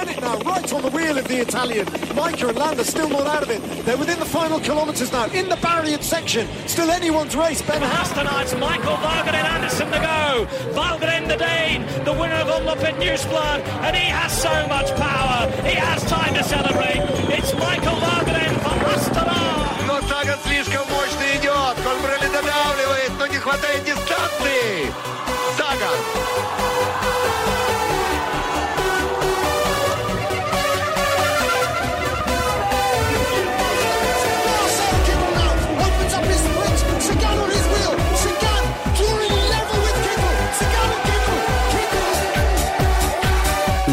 Bennett now right on the wheel of the Italian. Micah and Landa still not out of it. They're within the final kilometres now. In the barrier section, still anyone's race. Ben Hastenarts, Michael Varganen Anderson to go. Varganen the Dane, the winner of Umlop at Newsblood, and he has so much power. He has time to celebrate. It's Michael Varganen for Astana. Но Саган слишком мощно идет. Кольбрелли додавливает, но не хватает дистанции.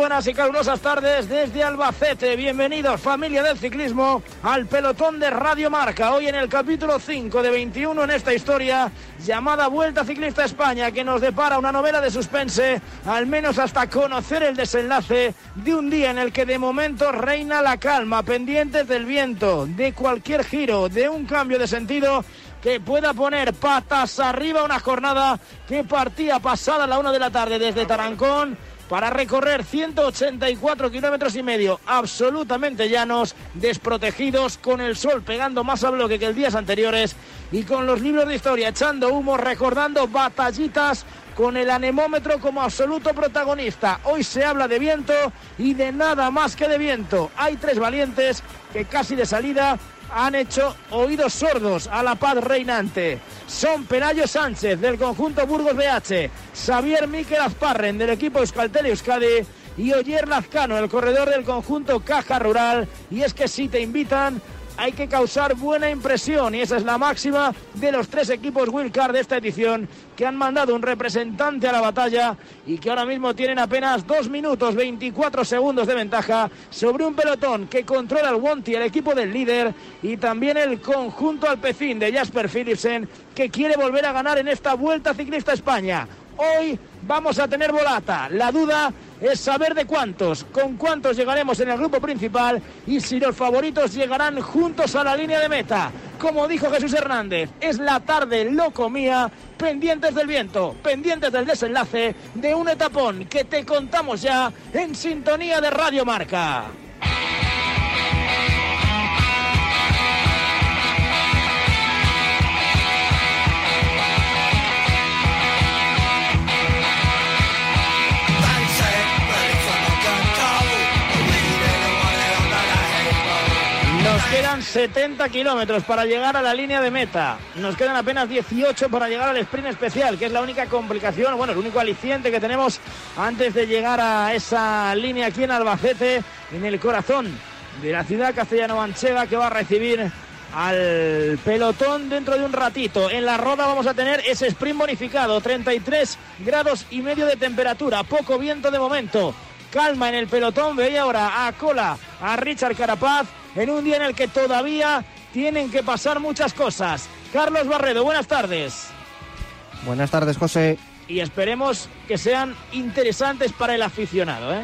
Buenas y calurosas tardes desde Albacete. Bienvenidos, familia del ciclismo, al pelotón de Radio Marca. Hoy en el capítulo 5 de 21 en esta historia llamada Vuelta Ciclista España, que nos depara una novela de suspense, al menos hasta conocer el desenlace de un día en el que de momento reina la calma, pendientes del viento, de cualquier giro, de un cambio de sentido que pueda poner patas arriba una jornada que partía pasada la una de la tarde desde Tarancón para recorrer 184 kilómetros y medio absolutamente llanos, desprotegidos, con el sol pegando más a bloque que el días anteriores y con los libros de historia echando humo, recordando batallitas con el anemómetro como absoluto protagonista. Hoy se habla de viento y de nada más que de viento. Hay tres valientes que casi de salida han hecho oídos sordos a la paz reinante. Son Pelayo Sánchez del conjunto Burgos BH, Xavier Miquel Azparren del equipo Euskaltel Euskadi y Oyer Lazcano, el corredor del conjunto Caja Rural. Y es que si te invitan, hay que causar buena impresión y esa es la máxima de los tres equipos Wildcard de esta edición que han mandado un representante a la batalla y que ahora mismo tienen apenas 2 minutos 24 segundos de ventaja sobre un pelotón que controla el Wonti, el equipo del líder y también el conjunto alpecín de Jasper Philipsen que quiere volver a ganar en esta Vuelta Ciclista España. Hoy vamos a tener volata. La duda es saber de cuántos, con cuántos llegaremos en el grupo principal y si los favoritos llegarán juntos a la línea de meta. Como dijo Jesús Hernández, es la tarde loco mía, pendientes del viento, pendientes del desenlace de un etapón que te contamos ya en sintonía de Radio Marca. Quedan 70 kilómetros para llegar a la línea de meta. Nos quedan apenas 18 para llegar al sprint especial, que es la única complicación, bueno, el único aliciente que tenemos antes de llegar a esa línea aquí en Albacete, en el corazón de la ciudad castellano-manchega, que va a recibir al pelotón dentro de un ratito. En la roda vamos a tener ese sprint bonificado, 33 grados y medio de temperatura, poco viento de momento. Calma en el pelotón, veía ahora a cola a Richard Carapaz en un día en el que todavía tienen que pasar muchas cosas. Carlos Barredo, buenas tardes. Buenas tardes, José. Y esperemos que sean interesantes para el aficionado, ¿eh?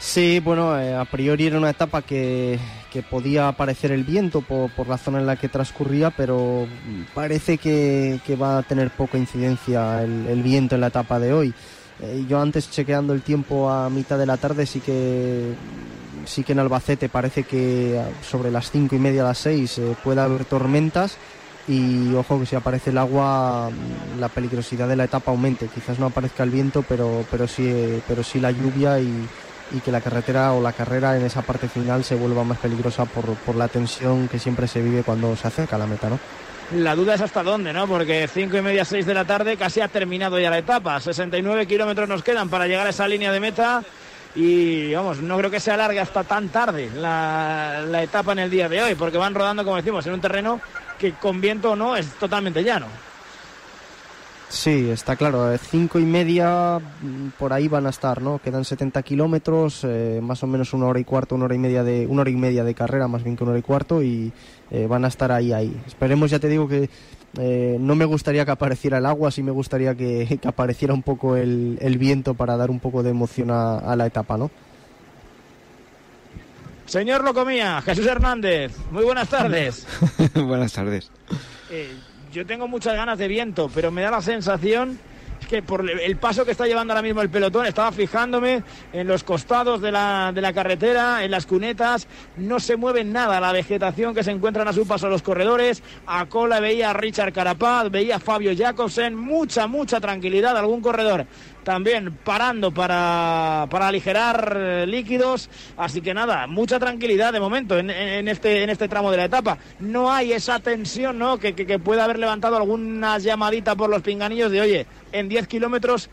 Sí, bueno, eh, a priori era una etapa que, que podía aparecer el viento por, por, la zona en la que transcurría, pero parece que, que va a tener poca incidencia el, el, viento en la etapa de hoy. Eh, yo antes chequeando el tiempo a mitad de la tarde sí que sí que en Albacete parece que sobre las cinco y media a las seis eh, puede haber tormentas y ojo que si aparece el agua la peligrosidad de la etapa aumente. Quizás no aparezca el viento, pero pero sí pero sí la lluvia y, que la carretera o la carrera en esa parte final se vuelva más peligrosa por, por la tensión que siempre se vive cuando se acerca la meta, ¿no? La duda es hasta dónde, ¿no? Porque cinco y media, seis de la tarde casi ha terminado ya la etapa. 69 kilómetros nos quedan para llegar a esa línea de meta. Y vamos, no creo que se alargue hasta tan tarde la, etapa en el día de hoy, porque van rodando, como decimos, en un terreno que con viento o no es totalmente llano. Sí, está claro. eh, Cinco y media mm, por ahí van a estar, ¿no? Quedan 70 kilómetros, eh, más o menos una hora y cuarto, una hora y media de una hora y media de carrera, más bien que una hora y cuarto, y eh, van a estar ahí, ahí. Esperemos, ya te digo que eh, no me gustaría que apareciera el agua, sí me gustaría que, que apareciera un poco el, el viento para dar un poco de emoción a, a la etapa, ¿no? Señor Locomía, Jesús Hernández, muy buenas tardes. Buenas tardes. Eh, yo tengo muchas ganas de viento, pero me da la sensación que por el paso que está llevando ahora mismo el pelotón, estaba fijándome en los costados de la, de la carretera, en las cunetas, no se mueve nada la vegetación que se encuentran a su paso los corredores. A cola veía a Richard Carapaz, veía a Fabio Jacobsen, mucha, mucha tranquilidad, algún corredor también parando para, para aligerar eh, líquidos. Así que nada, mucha tranquilidad de momento en, en este, en este tramo de la etapa. No hay esa tensión ¿no? que, que, que pueda haber levantado algunas llamaditas por los pinganillos de, oye, en 10 kilómetros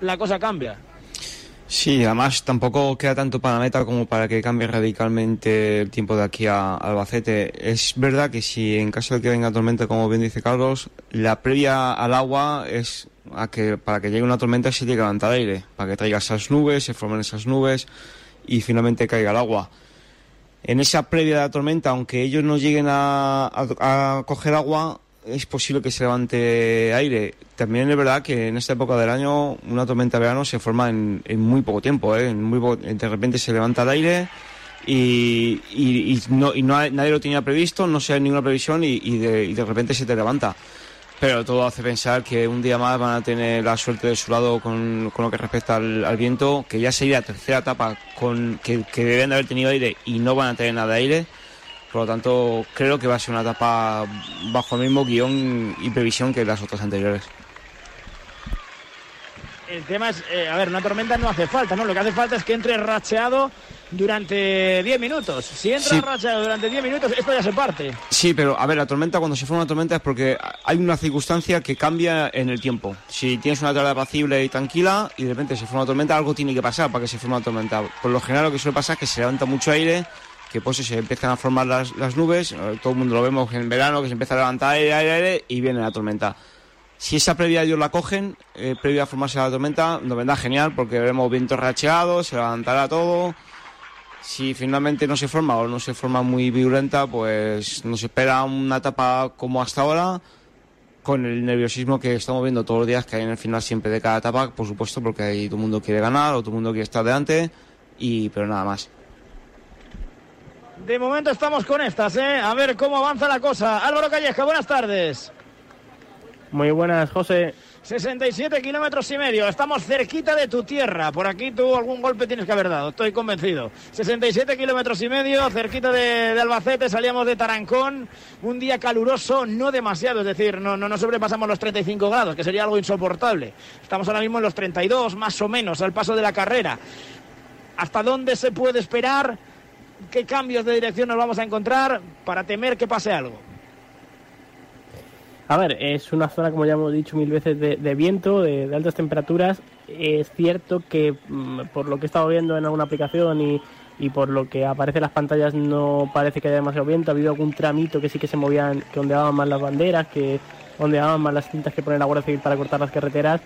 la cosa cambia. Sí, además tampoco queda tanto para meta como para que cambie radicalmente el tiempo de aquí a Albacete. Es verdad que si en caso de que venga tormenta, como bien dice Carlos, la previa al agua es a que para que llegue una tormenta se tiene que levantar aire, para que traiga esas nubes, se formen esas nubes y finalmente caiga el agua. En esa previa de la tormenta, aunque ellos no lleguen a, a, a coger agua, es posible que se levante aire. También es verdad que en esta época del año una tormenta de verano se forma en, muy poco tiempo. ¿eh? De repente se levanta el aire y, no, nadie lo tenía previsto, no se hay ninguna previsión y de repente se te levanta. Pero todo hace pensar que un día más van a tener la suerte de su lado con, con lo que respecta al, viento, que ya sería la tercera etapa con, que, que deben de haber tenido aire y no van a tener nada de aire. Por lo tanto, creo que va a ser una etapa bajo el mismo guion y previsión que las otras anteriores. El tema es, eh, a ver, una tormenta no hace falta, ¿no? Lo que hace falta es que entre racheado durante 10 minutos. Si entra Sí. racheado durante 10 minutos, esto ya se parte. Sí, pero a ver, la tormenta, cuando se forma una tormenta es porque hay una circunstancia que cambia en el tiempo. Si tienes una tarde apacible y tranquila y de repente se forma una tormenta, algo tiene que pasar para que se forme una tormenta. Por lo general lo que suele pasar es que se levanta mucho aire, que pues se empiezan a formar las, las nubes, eh, todo el mundo lo vemos en verano, que se empieza a levantar aire, aire, aire y viene la tormenta. Si esa previa ellos la cogen, eh, previa a formarse la tormenta, nos vendrá genial porque veremos vientos racheados, se levantará todo. Si finalmente no se forma o no se forma muy violenta, pues nos espera una etapa como hasta ahora, con el nerviosismo que estamos viendo todos los días que hay en el final siempre de cada etapa, por supuesto, porque ahí todo el mundo quiere ganar o todo el mundo quiere estar delante, y pero nada más. De momento estamos con estas, ¿eh? A ver cómo avanza la cosa. Álvaro Calleja, buenas tardes. Muy buenas, José. 67 kilómetros y medio. Estamos cerquita de tu tierra. Por aquí tú algún golpe tienes que haber dado, estoy convencido. 67 kilómetros y medio, cerquita de, Albacete. Salíamos de Tarancón. Un día caluroso, no demasiado. Es decir, no, no, no sobrepasamos los 35 grados, que sería algo insoportable. Estamos ahora mismo en los 32, más o menos, al paso de la carrera. ¿Hasta dónde se puede esperar? ¿Qué cambios de dirección nos vamos a encontrar para temer que pase algo? A ver, es una zona, como ya hemos dicho mil veces, de, viento, de, altas temperaturas. Es cierto que, mm, por lo que he estado viendo en alguna aplicación y, por lo que aparece en las pantallas, no parece que haya demasiado viento. Ha habido algún tramito que sí que se movían, que ondeaban más las banderas, que ondeaban más las cintas que pone la Guardia Civil para cortar las carreteras.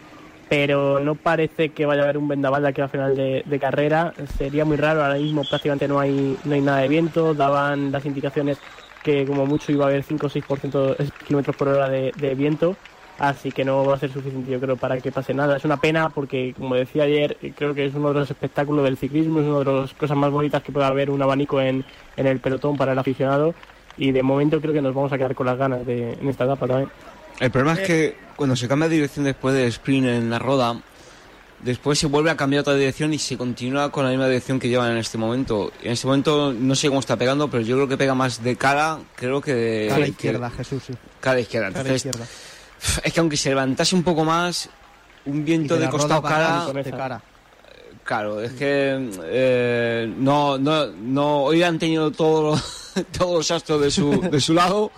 Pero no parece que vaya a haber un vendaval de aquí al final de, de carrera. Sería muy raro, ahora mismo prácticamente no hay, no hay nada de viento. Daban las indicaciones que como mucho iba a haber 5 o 6% es- kilómetros por hora de, de viento, así que no va a ser suficiente yo creo para que pase nada. Es una pena porque, como decía ayer, eh, creo que es uno de los espectáculos del ciclismo, es una de las cosas más bonitas que puede haber un abanico en, en el pelotón para el aficionado y de momento creo que nos vamos a quedar con las ganas de, en esta etapa también. El problema es que cuando se cambia de dirección después del sprint en la roda, después se vuelve a cambiar otra dirección y se continúa con la misma dirección que llevan en este momento. En este momento no sé cómo está pegando, pero yo creo que pega más de cara, creo que de... Cara que- izquierda, Jesús, sí. Cara izquierda. Cara Entonces, izquierda. es que aunque se levantase un poco más, un viento que de costado cara... de cara. Claro, es que eh, no, no, no, hoy han tenido todos los, todos los astros de su, de su lado,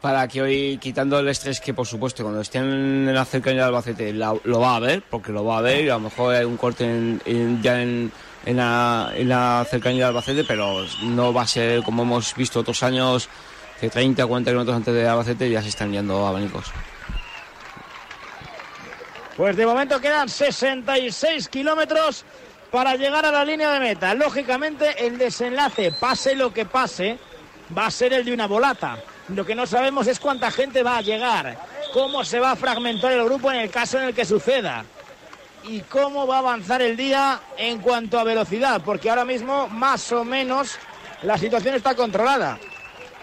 para que hoy, quitando el estrés que por supuesto cuando estén en la cercanía del Albacete lo va a ver, porque lo va a ver y a lo mejor hay un corte ya en, la, en la cercanía del Albacete, pero no va a ser como hemos visto otros años, que 30 o 40 kilómetros antes de Albacete ya se están yendo abanicos. Pues de momento quedan 66 kilómetros para llegar a la línea de meta. Lógicamente el desenlace, pase lo que pase, va a ser el de una volata. Lo que no sabemos es cuánta gente va a llegar, cómo se va a fragmentar el grupo en el caso en el que suceda y cómo va a avanzar el día en cuanto a velocidad, porque ahora mismo más o menos la situación está controlada.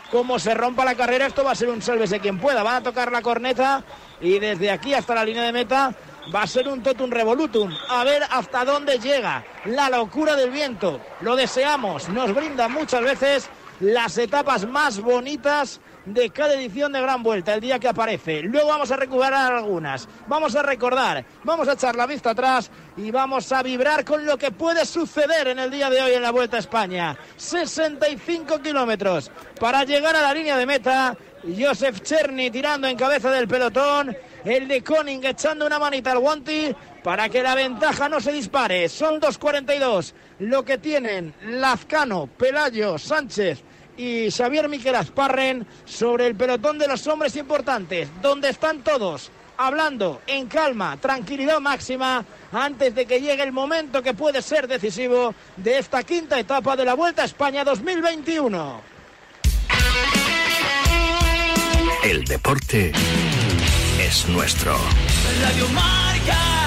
Como se rompa la carrera, esto va a ser un sálvese quien pueda. Van a tocar la corneta y desde aquí hasta la línea de meta va a ser un totum revolutum. A ver hasta dónde llega la locura del viento. Lo deseamos, nos brinda muchas veces las etapas más bonitas de cada edición de Gran Vuelta, el día que aparece. Luego vamos a recuperar algunas, vamos a recordar, vamos a echar la vista atrás y vamos a vibrar con lo que puede suceder en el día de hoy en la Vuelta a España. 65 kilómetros para llegar a la línea de meta. Joseph Cherny tirando en cabeza del pelotón. El de Koning echando una manita al guanti para que la ventaja no se dispare. Son 2.42 lo que tienen Lazcano, Pelayo, Sánchez y Xavier Miquel Asparren sobre el pelotón de los hombres importantes, donde están todos hablando en calma, tranquilidad máxima, antes de que llegue el momento que puede ser decisivo de esta quinta etapa de la Vuelta a España 2021. El deporte es nuestro. Radio Marca.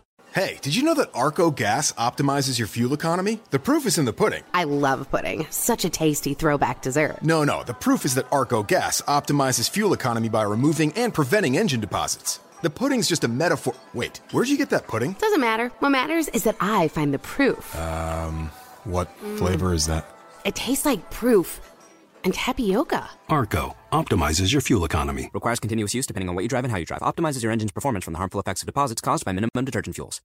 Hey, did you know that Arco Gas optimizes your fuel economy? The proof is in the pudding. I love pudding. Such a tasty throwback dessert. No, no, the proof is that Arco Gas optimizes fuel economy by removing and preventing engine deposits. The pudding's just a metaphor. Wait, where'd you get that pudding? Doesn't matter. What matters is that I find the proof. Um, what mm. flavor is that? It tastes like proof and tapioca. Arco optimizes your fuel economy. Requires continuous use depending on what you drive and how you drive. Optimizes your engine's performance from the harmful effects of deposits caused by minimum detergent fuels.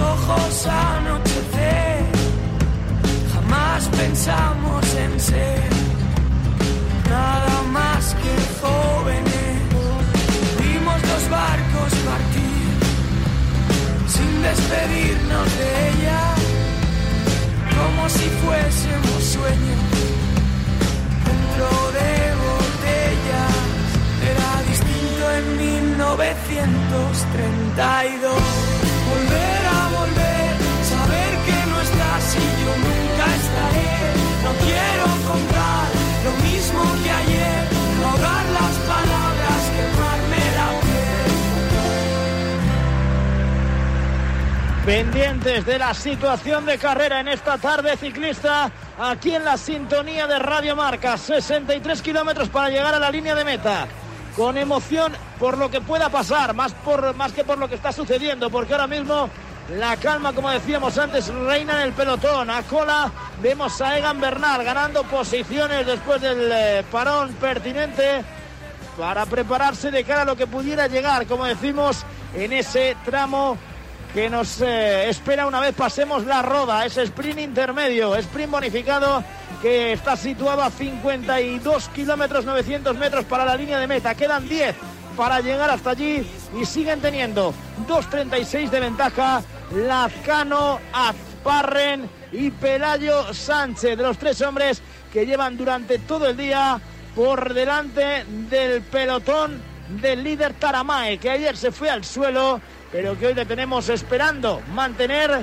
ojos anochecer, jamás pensamos en ser nada más que jóvenes. Vimos los barcos partir sin despedirnos de ella, como si fuésemos sueños dentro de botellas. Era distinto en 1932 volver a volver, saber que no estás y yo. No quiero contar lo mismo que ayer, las palabras, la pendientes de la situación de carrera en esta tarde ciclista aquí en la sintonía de Radio Marca. 63 kilómetros para llegar a la línea de meta. Con emoción por lo que pueda pasar, más, por, más que por lo que está sucediendo, porque ahora mismo la calma, como decíamos antes, reina en el pelotón. A cola vemos a Egan Bernal ganando posiciones después del eh, parón pertinente para prepararse de cara a lo que pudiera llegar, como decimos, en ese tramo que nos eh, espera una vez pasemos la roda, ese sprint intermedio, sprint bonificado que está situado a 52 kilómetros 900 metros para la línea de meta. Quedan 10 para llegar hasta allí y siguen teniendo 2.36 de ventaja Lazcano, Azparren y Pelayo Sánchez, de los tres hombres que llevan durante todo el día por delante del pelotón del líder Taramae, que ayer se fue al suelo pero que hoy le tenemos esperando mantener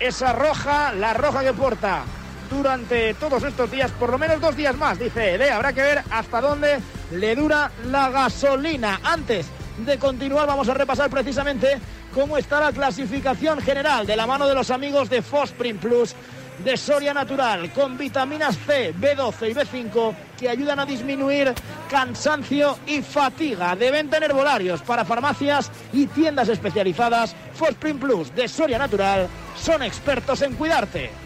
esa roja, la roja que porta durante todos estos días, por lo menos dos días más, dice Ede. Habrá que ver hasta dónde le dura la gasolina. Antes de continuar, vamos a repasar precisamente cómo está la clasificación general de la mano de los amigos de Fosprin Plus de Soria Natural con vitaminas C, B12 y B5 que ayudan a disminuir cansancio y fatiga. Deben tener volarios para farmacias y tiendas especializadas. Fosprin Plus de Soria Natural son expertos en cuidarte.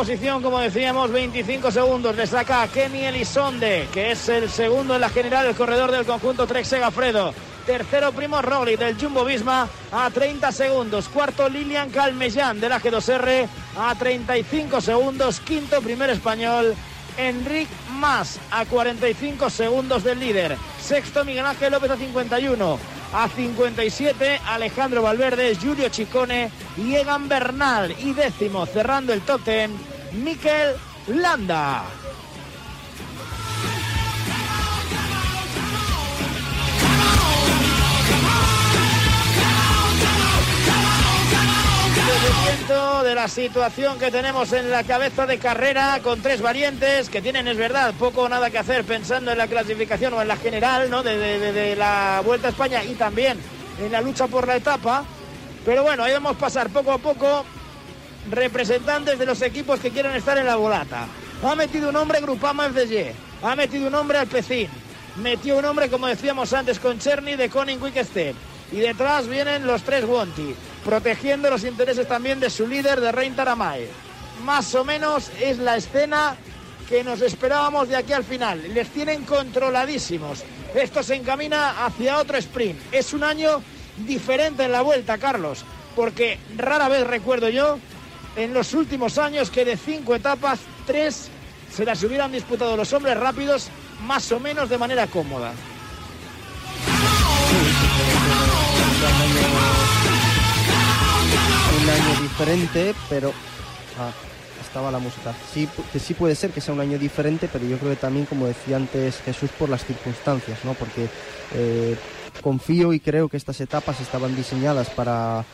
Posición, como decíamos, 25 segundos. Le saca a Kenny Elisonde, que es el segundo en la general, el corredor del conjunto Trek Segafredo. Tercero, Primo Rogli del Jumbo Visma a 30 segundos. Cuarto, Lilian Calmellán del AG2R a 35 segundos. Quinto, primer español, Enric Mas a 45 segundos del líder. Sexto, Miguel Ángel López a 51. A 57, Alejandro Valverde, Julio Chicone y Egan Bernal. Y décimo, cerrando el top Mikel Landa. De la situación que tenemos en la cabeza de carrera con tres variantes que tienen, es verdad, poco o nada que hacer pensando en la clasificación o en la general ¿no? de, de la Vuelta a España y también en la lucha por la etapa. Pero bueno, ahí vamos a pasar poco a poco representantes de los equipos que quieren estar en la volata. Ha metido un hombre Grupama FDG, ha metido un hombre Alpecin, metió un hombre, como decíamos antes, con Cherny de Koning Quick Step. Y detrás vienen los tres Wonti, protegiendo los intereses también de su líder, de Rein Taramae. Más o menos es la escena que nos esperábamos de aquí al final. Les tienen controladísimos. Esto se encamina hacia otro sprint. Es un año diferente en la vuelta, Carlos, porque rara vez recuerdo yo en los últimos años que de cinco etapas, tres se las hubieran disputado los hombres rápidos más o menos de manera cómoda. Un año diferente, pero ah, estaba la música. Sí, que sí puede ser que sea un año diferente, pero yo creo que también, como decía antes Jesús, por las circunstancias, ¿no? Porque eh, confío y creo que estas etapas estaban diseñadas para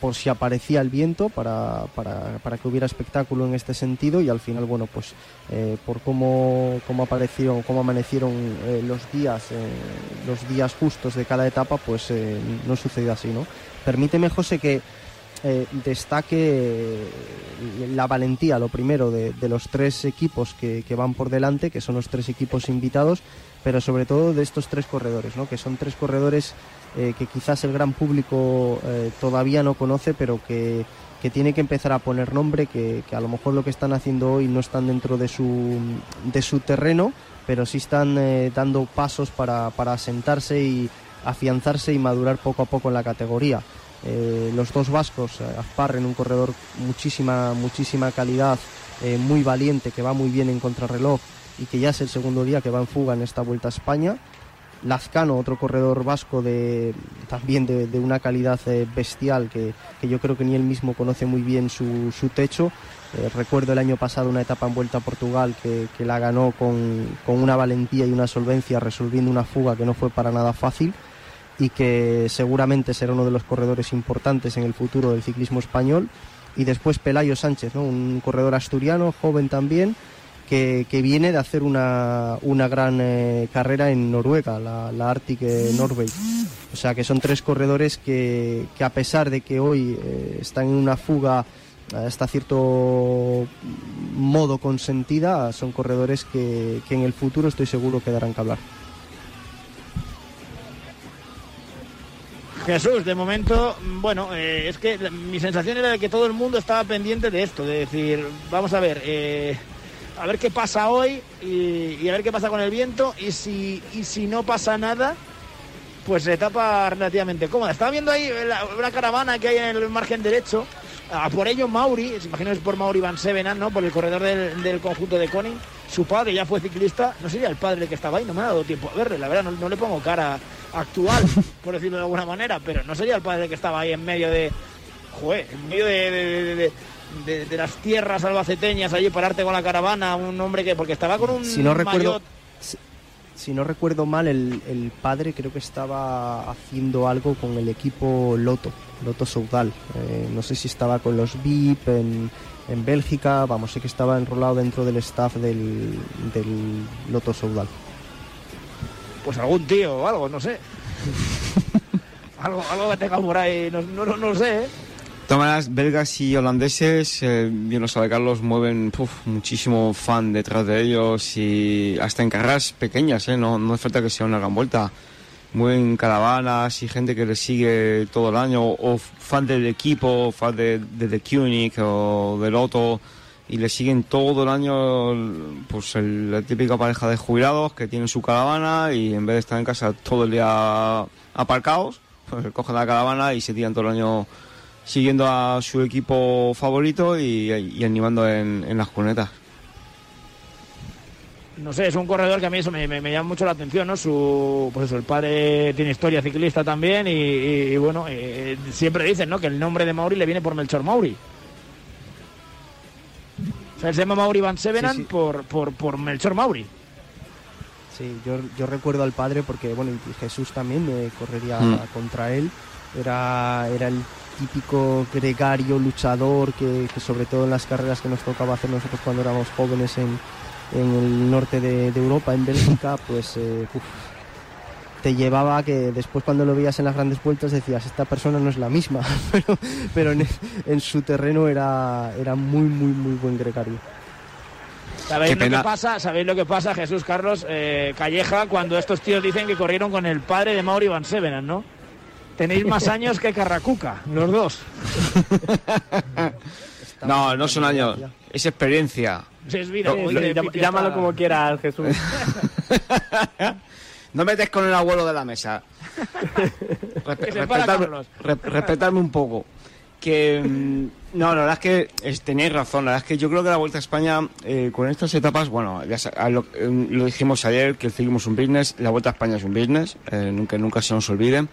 por si aparecía el viento para, para, para, que hubiera espectáculo en este sentido y al final bueno pues eh, por cómo, cómo aparecieron cómo amanecieron eh, los días eh, los días justos de cada etapa pues no sucedió así no permíteme José que destaque la valentía lo primero de, los tres equipos que, que, van por delante que son los tres equipos invitados pero sobre todo de estos tres corredores ¿no? que son tres corredores eh, que quizás el gran público eh, todavía no conoce, pero que, tiene que empezar a poner nombre, que, a lo mejor lo que están haciendo hoy no están dentro de su, de su terreno, pero sí están eh, dando pasos para, para asentarse y afianzarse y madurar poco a poco en la categoría. Los dos vascos, Azparren, un corredor muchísima, muchísima calidad, muy valiente, que va muy bien en contrarreloj, y que ya es el segundo día que va en fuga en esta Vuelta a España. Lazcano, otro corredor vasco de, también de, una calidad eh, bestial que, que, yo creo que ni él mismo conoce muy bien su, su techo. Eh, recuerdo el año pasado una etapa en Vuelta a Portugal que, que la ganó con, con, una valentía y una solvencia resolviendo una fuga que no fue para nada fácil y que seguramente será uno de los corredores importantes en el futuro del ciclismo español. Y después Pelayo Sánchez, ¿no? un corredor asturiano, joven también, que, que, viene de hacer una, una gran eh, carrera en Noruega, la, Arctic eh, Norway. O sea que son tres corredores que, que a pesar de que hoy eh, están en una fuga hasta cierto modo consentida, son corredores que, que en el futuro estoy seguro que darán que hablar. Jesús, de momento, bueno, eh, es que mi sensación era de que todo el mundo estaba pendiente de esto, de decir, vamos a ver, eh, a ver qué pasa hoy y, a ver qué pasa con el viento y si, y si no pasa nada, pues etapa relativamente cómoda. Estaba viendo ahí una caravana que hay en el margen derecho, por ello Mauri, se imagino es por Mauri Van Sevenan, ¿no? por el corredor del, del conjunto de Koning. Su padre ya fue ciclista, no sería el padre que estaba ahí, no me ha dado tiempo a verle, la verdad no le pongo cara actual, por decirlo de alguna manera, pero no sería el padre que estaba ahí en medio de, joder, en medio de, de, de, de, de las tierras albaceteñas, allí pararte con la caravana, un hombre que, porque estaba con un si no recuerdo, si, no recuerdo mal, el, el, padre creo que estaba haciendo algo con el equipo Loto, Loto Soudal, eh, no sé si estaba con los VIP en, en Bélgica, vamos, sé que estaba enrolado dentro del staff del, del Loto Soudal pues algún tío o algo, no sé. algo, algo que tenga por ahí, no, no, no, sé. ¿eh? De maneras, belgas y holandeses, eh, bien lo sabe Carlos, mueven uf, muchísimo fan detrás de ellos y hasta en carreras pequeñas, ¿eh? no, no hace falta que sea una gran vuelta. Mueven caravanas y gente que les sigue todo el año, o, o fan del equipo, fan de, de The Koenig o del Otto y le siguen todo el año pues el, la típica pareja de jubilados que tienen su caravana y en vez de estar en casa todo el día aparcados, pues cogen la caravana y se tiran todo el año siguiendo a su equipo favorito y, animando en, las cunetas. No sé, es un corredor que a mí eso me, me, llama mucho la atención, ¿no? Su, pues eso, el padre tiene historia ciclista también y bueno, eh, siempre dicen, ¿no? Que el nombre de Mauri le viene por Melchor Mauri. Se llama Mauri Van Sevenan sí, sí. Por, por, por, Melchor Mauri. Sí, yo, yo, recuerdo al padre porque, bueno, y Jesús también eh, correría mm. contra él. Era, era el típico gregario luchador que, que, sobre todo en las carreras que nos tocaba hacer nosotros cuando éramos jóvenes en, en el norte de, de, Europa, en Bélgica, pues eh, uf, te llevaba a que después cuando lo veías en las grandes vueltas decías, esta persona no es la misma, pero, pero en, en, su terreno era, era muy, muy, muy buen gregario. ¿Sabéis lo que pasa? ¿Sabéis lo que pasa, Jesús Carlos eh, Calleja, cuando estos tíos dicen que corrieron con el padre de Mauri Van Sevenan, ¿no? Tenéis más años que Carracuca, los dos. no, no son años, es experiencia. Es vida, llámalo, llámalo como quieras, Jesús. No metes con el abuelo de la mesa. Respe respetarme, re respetarme, un poco. Que mm, no, la verdad es que es, tenéis razón. La verdad es que yo creo que la Vuelta a España, eh, con estas etapas, bueno, ya lo, eh, lo, dijimos ayer, que el ciclismo es un business, la Vuelta a España es un business, eh, nunca, nunca se nos olvide.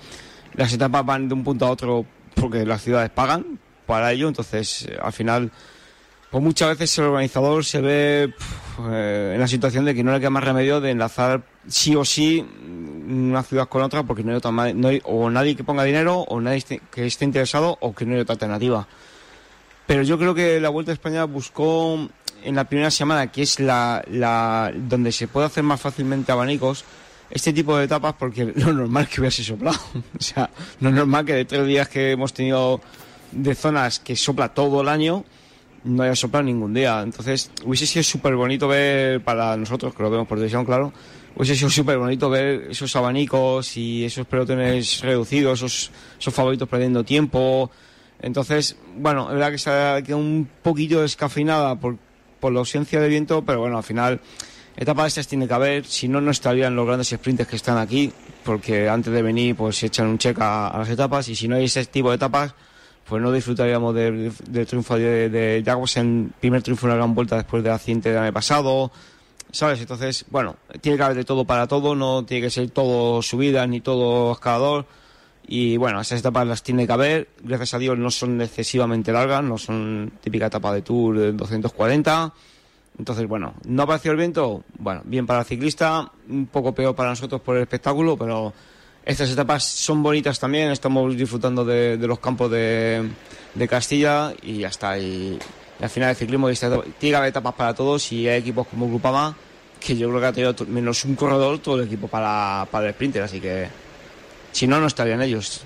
Las etapas van de un punto a otro porque las ciudades pagan para ello, entonces al final pues muchas veces el organizador se ve pff, eh, en la situación de que no le queda más remedio de enlazar sí o sí una ciudad con otra porque no hay, otra, no o nadie que ponga dinero o nadie que esté interesado o que no hay otra alternativa. Pero yo creo que la Vuelta a España buscó en la primera semana, que es la, la donde se puede hacer más fácilmente abanicos, este tipo de etapas porque lo normal que hubiese soplado. o sea, lo normal que de tres días que hemos tenido de zonas que sopla todo el año, no haya soplado ningún día. Entonces, hubiese sido súper bonito ver, para nosotros, que lo vemos por televisión, claro, hubiese sido súper bonito ver esos abanicos y esos pelotones reducidos, esos, favoritos perdiendo tiempo. Entonces, bueno, es verdad que se ha un poquito descafeinada por, por la ausencia de viento, pero bueno, al final, etapas estas tiene que haber, si no, no estarían los grandes sprints que están aquí, porque antes de venir, pues se echan un check a, a las etapas, y si no hay ese tipo de etapas, pues no disfrutaríamos del de, de triunfo de, de Jaguars en primer triunfo en una gran vuelta después del accidente del año pasado. ¿sabes? Entonces, bueno, tiene que haber de todo para todo, no tiene que ser todo subida ni todo escalador. Y bueno, esas etapas las tiene que haber. Gracias a Dios no son excesivamente largas, no son típica etapa de Tour de 240. Entonces, bueno, ¿no ha parecido el viento? Bueno, bien para el ciclista, un poco peor para nosotros por el espectáculo, pero estas etapas son bonitas también. Estamos disfrutando de, de los campos de, de Castilla y ya está. Y, al final el ciclismo etapa- tiene que haber etapas para todos y hay equipos como Grupama que yo creo que ha tenido menos un corredor todo el equipo para, para el sprinter, así que si no, no estarían ellos.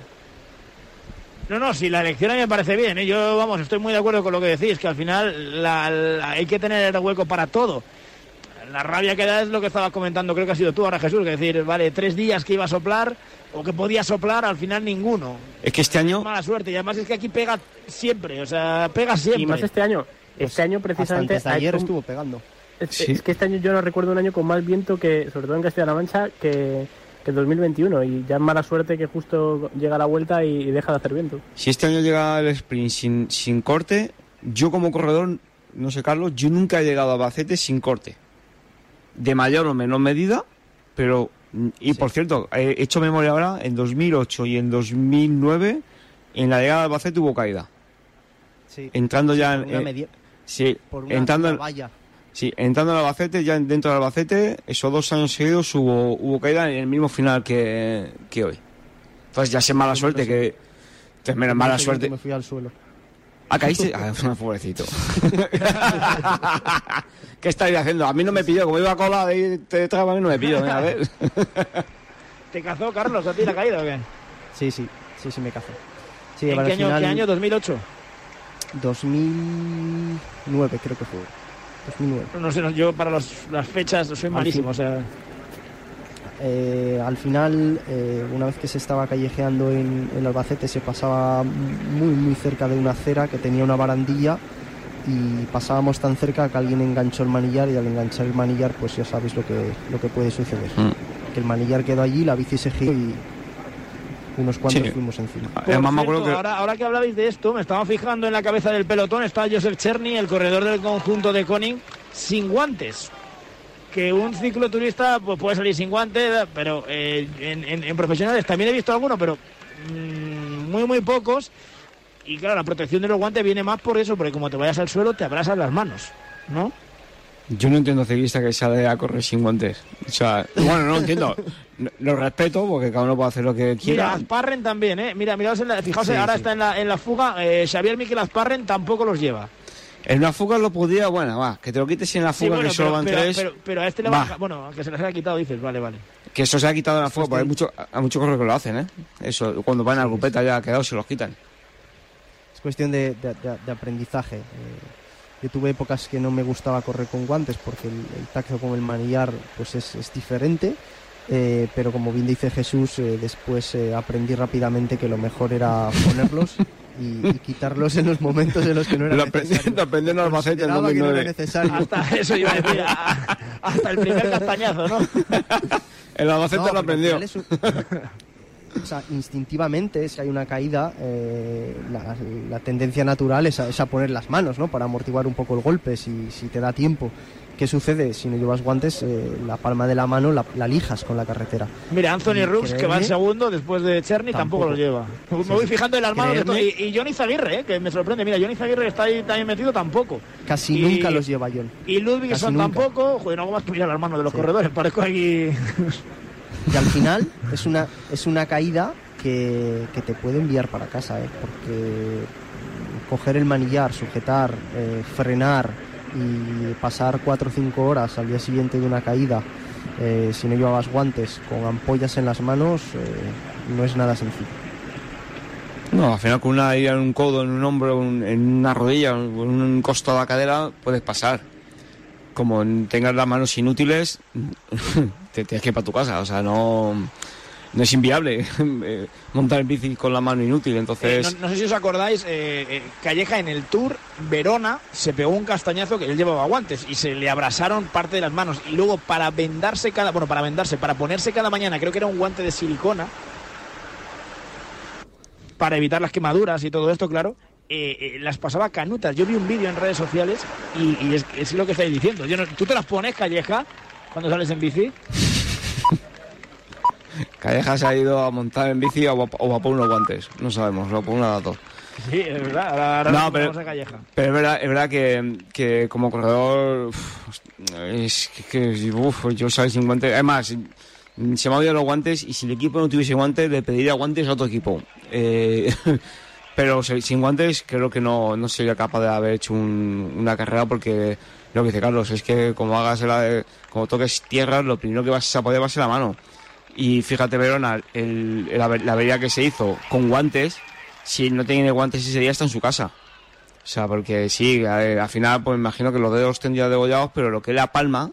No, no, si la elección a mí me parece bien. ¿eh? Yo, vamos, estoy muy de acuerdo con lo que decís, que al final la- la- hay que tener el hueco para todo. La rabia que da es lo que estabas comentando, creo que ha sido tú ahora, Jesús, que decir, vale, tres días que iba a soplar o que podía soplar, al final ninguno. Es que este año... Mala suerte, y además es que aquí pega siempre, o sea, pega siempre. Y más este año. Este año precisamente... Hasta ayer un- estuvo pegando. Es, Sí. es que este año yo no recuerdo un año con más viento que, sobre todo en Castilla-La Mancha, que, que 2021. Y ya es mala suerte que justo llega la vuelta y, y deja de hacer viento. Si este año llega el sprint sin, sin corte, yo como corredor, no sé Carlos, yo nunca he llegado a Albacete sin corte. De mayor o menor medida, pero... Y por cierto, he hecho memoria ahora, en 2008 y en 2009, en la llegada de Albacete hubo caída. Sí. Entrando Sí, ya en... una eh, sí, por una- entrando en... valla. Sí, entrando en Albacete, ya dentro de Albacete, esos dos años seguidos hubo, hubo caída en el mismo final que, que hoy. Entonces ya sé mala suerte que... Entonces, menos mala suerte. Me fui al suelo. Ah, caíste. Ah, pobrecito. ¿Qué estáis haciendo? A mí no me pilló, como iba a cola de te traba, a mí no me pilló. A ver. ¿Te cazó, Carlos, a ti la caída o qué? Sí, sí, sí, sí me cazó. Sí, ¿En qué año, final- qué año? ¿2008? 2009 creo que fue. 2009. No sé, no, yo para los- las fechas soy Al malísimo, o sea... Eh, al final, eh, una vez que se estaba callejeando en el Albacete, se pasaba muy, muy cerca de una acera que tenía una barandilla y pasábamos tan cerca que alguien enganchó el manillar y al enganchar el manillar, pues ya sabéis lo que, lo que puede suceder. Mm. Que el manillar quedó allí, la bici se giró y unos cuantos Sí. fuimos encima. Por cierto, ahora, ahora que hablabais de esto, me estaba fijando en la cabeza del pelotón, está Joseph Cherny, el corredor del conjunto de Koning, sin guantes. Que un cicloturista pues, puede salir sin guantes, pero eh, en, en- en profesionales también he visto algunos, pero mm, muy, muy pocos. Y claro, la protección de los guantes viene más por eso, porque como te vayas al suelo, te abrasas las manos, ¿no? Yo no entiendo ciclista que sale a correr sin guantes. O sea, bueno, no entiendo. Lo respeto porque cada uno puede hacer lo que Mira, quiera. Asparren también, ¿eh? Mira, miraos en la- fijaos, Sí, ahora sí. está en la, en la fuga. eh, Xavier Miquel Asparren tampoco los lleva. En una fuga lo podía, bueno, va, que te lo quites en la Sí, fuga bueno, que solo pero, van pero- tres. pero- pero a este le Va. va a... Bueno, que se les haya quitado, dices, vale, vale. Que eso se ha quitado en la fuga, porque hay muchos hay muchos corredores que lo hacen, ¿eh? Eso, cuando van a la grupeta ya quedados se los quitan. Es cuestión de, de- de- de aprendizaje. Eh, yo tuve épocas que no me gustaba correr con guantes porque el, el tacto con el manillar pues es, es diferente. eh, pero como bien dice Jesús, eh, después eh, aprendí rápidamente que lo mejor era ponerlos y, y quitarlos en los momentos en los que no era Lo necesario. lo aprendí en Albacete en no era 2009. necesario. Hasta eso iba a decir, a- hasta el primer castañazo, ¿no? El Albacete No, lo aprendió. un- o sea, instintivamente, si hay una caída, eh, la, la tendencia natural es a, es a poner las manos, ¿no? Para amortiguar un poco el golpe, si, si te da tiempo. ¿Qué sucede? Si no llevas guantes, eh, la palma de la mano la, la lijas con la carretera. Mira, Anthony Rooks, que va en segundo después de Cherny, tampoco, Tampoco. lo lleva. Me voy fijando en las manos de Y, y Johnny Zaguirre, eh, que me sorprende. Mira, Johnny Zaguirre está ahí también metido tampoco. Casi Y- nunca los lleva John. Y Ludwigson tampoco. Joder, no hago más que mirar las manos de los Sí. corredores. Parezco aquí. Y al final es una, es una caída que, que te puede enviar para casa, ¿eh? porque coger el manillar, sujetar, eh, frenar y pasar 4 o 5 horas al día siguiente de una caída eh, si no llevabas guantes con ampollas en las manos eh, no es nada sencillo. No, al final con una herida en un codo, en un hombro, un- en una rodilla, en un costado de la cadera, puedes pasar. Como en- tengas las manos inútiles, te tienes que ir para tu casa. O sea, no es inviable eh, montar en bici con la mano inútil. Eh, Entonces, no, no sé si os acordáis, eh, eh, Calleja en el Tour, Verona, se pegó un castañazo que él llevaba guantes y se le abrasaron parte de las manos. Y luego para vendarse cada, bueno, para vendarse, para ponerse cada mañana, creo que era un guante de silicona, para evitar las quemaduras y todo esto, claro. eh, eh, las pasaba canutas. Yo vi un vídeo en redes sociales y, y es, es lo que estáis diciendo. Yo no- ¿Tú te las pones, Calleja, cuando sales en bici? Calleja se ha ido a montar en bici o a, o a por unos guantes. No sabemos, o por una de dos. Sí, es verdad. Ahora, ahora No, pero- vamos a Calleja. Pero es verdad, es verdad que, que como corredor uf, es que, que, uf, yo salgo sin guantes. Además, se me han olvidado los guantes y si el equipo no tuviese guantes le pediría guantes a otro equipo. Eh, pero sin guantes creo que no, no sería capaz de haber hecho un- una carrera porque lo que dice Carlos es que como hagas la, como toques tierra lo primero que vas a poder va a ser la mano. Y fíjate, Verona, el, la avería que se hizo con guantes, si no tiene guantes ese día está en su casa. O sea, porque sí, ver, al final, pues me imagino que los dedos tendría degollados, pero lo que es la palma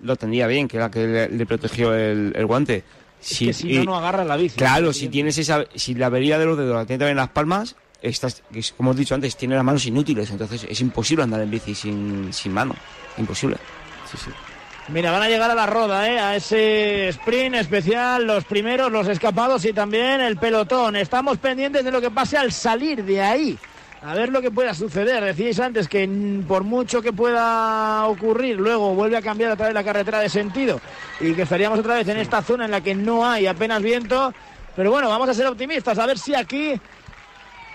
lo tendría bien, que era que le, le protegió el, el guante. Es que si no, no agarras la bici. Claro, si tienes esa, si la avería de los dedos la tiene también en las palmas, estás, como he dicho antes, tiene las manos inútiles, entonces es imposible andar en bici sin, sin mano, imposible. Sí, sí. Mira, van a llegar a la roda, ¿eh? a ese sprint especial, los primeros, los escapados y también el pelotón. Estamos pendientes de lo que pase al salir de ahí. A ver lo que pueda suceder. Decíais antes que por mucho que pueda ocurrir, luego vuelve a cambiar otra vez la carretera de sentido y que estaríamos otra vez en esta zona en la que no hay apenas viento. Pero bueno, vamos a ser optimistas, a ver si aquí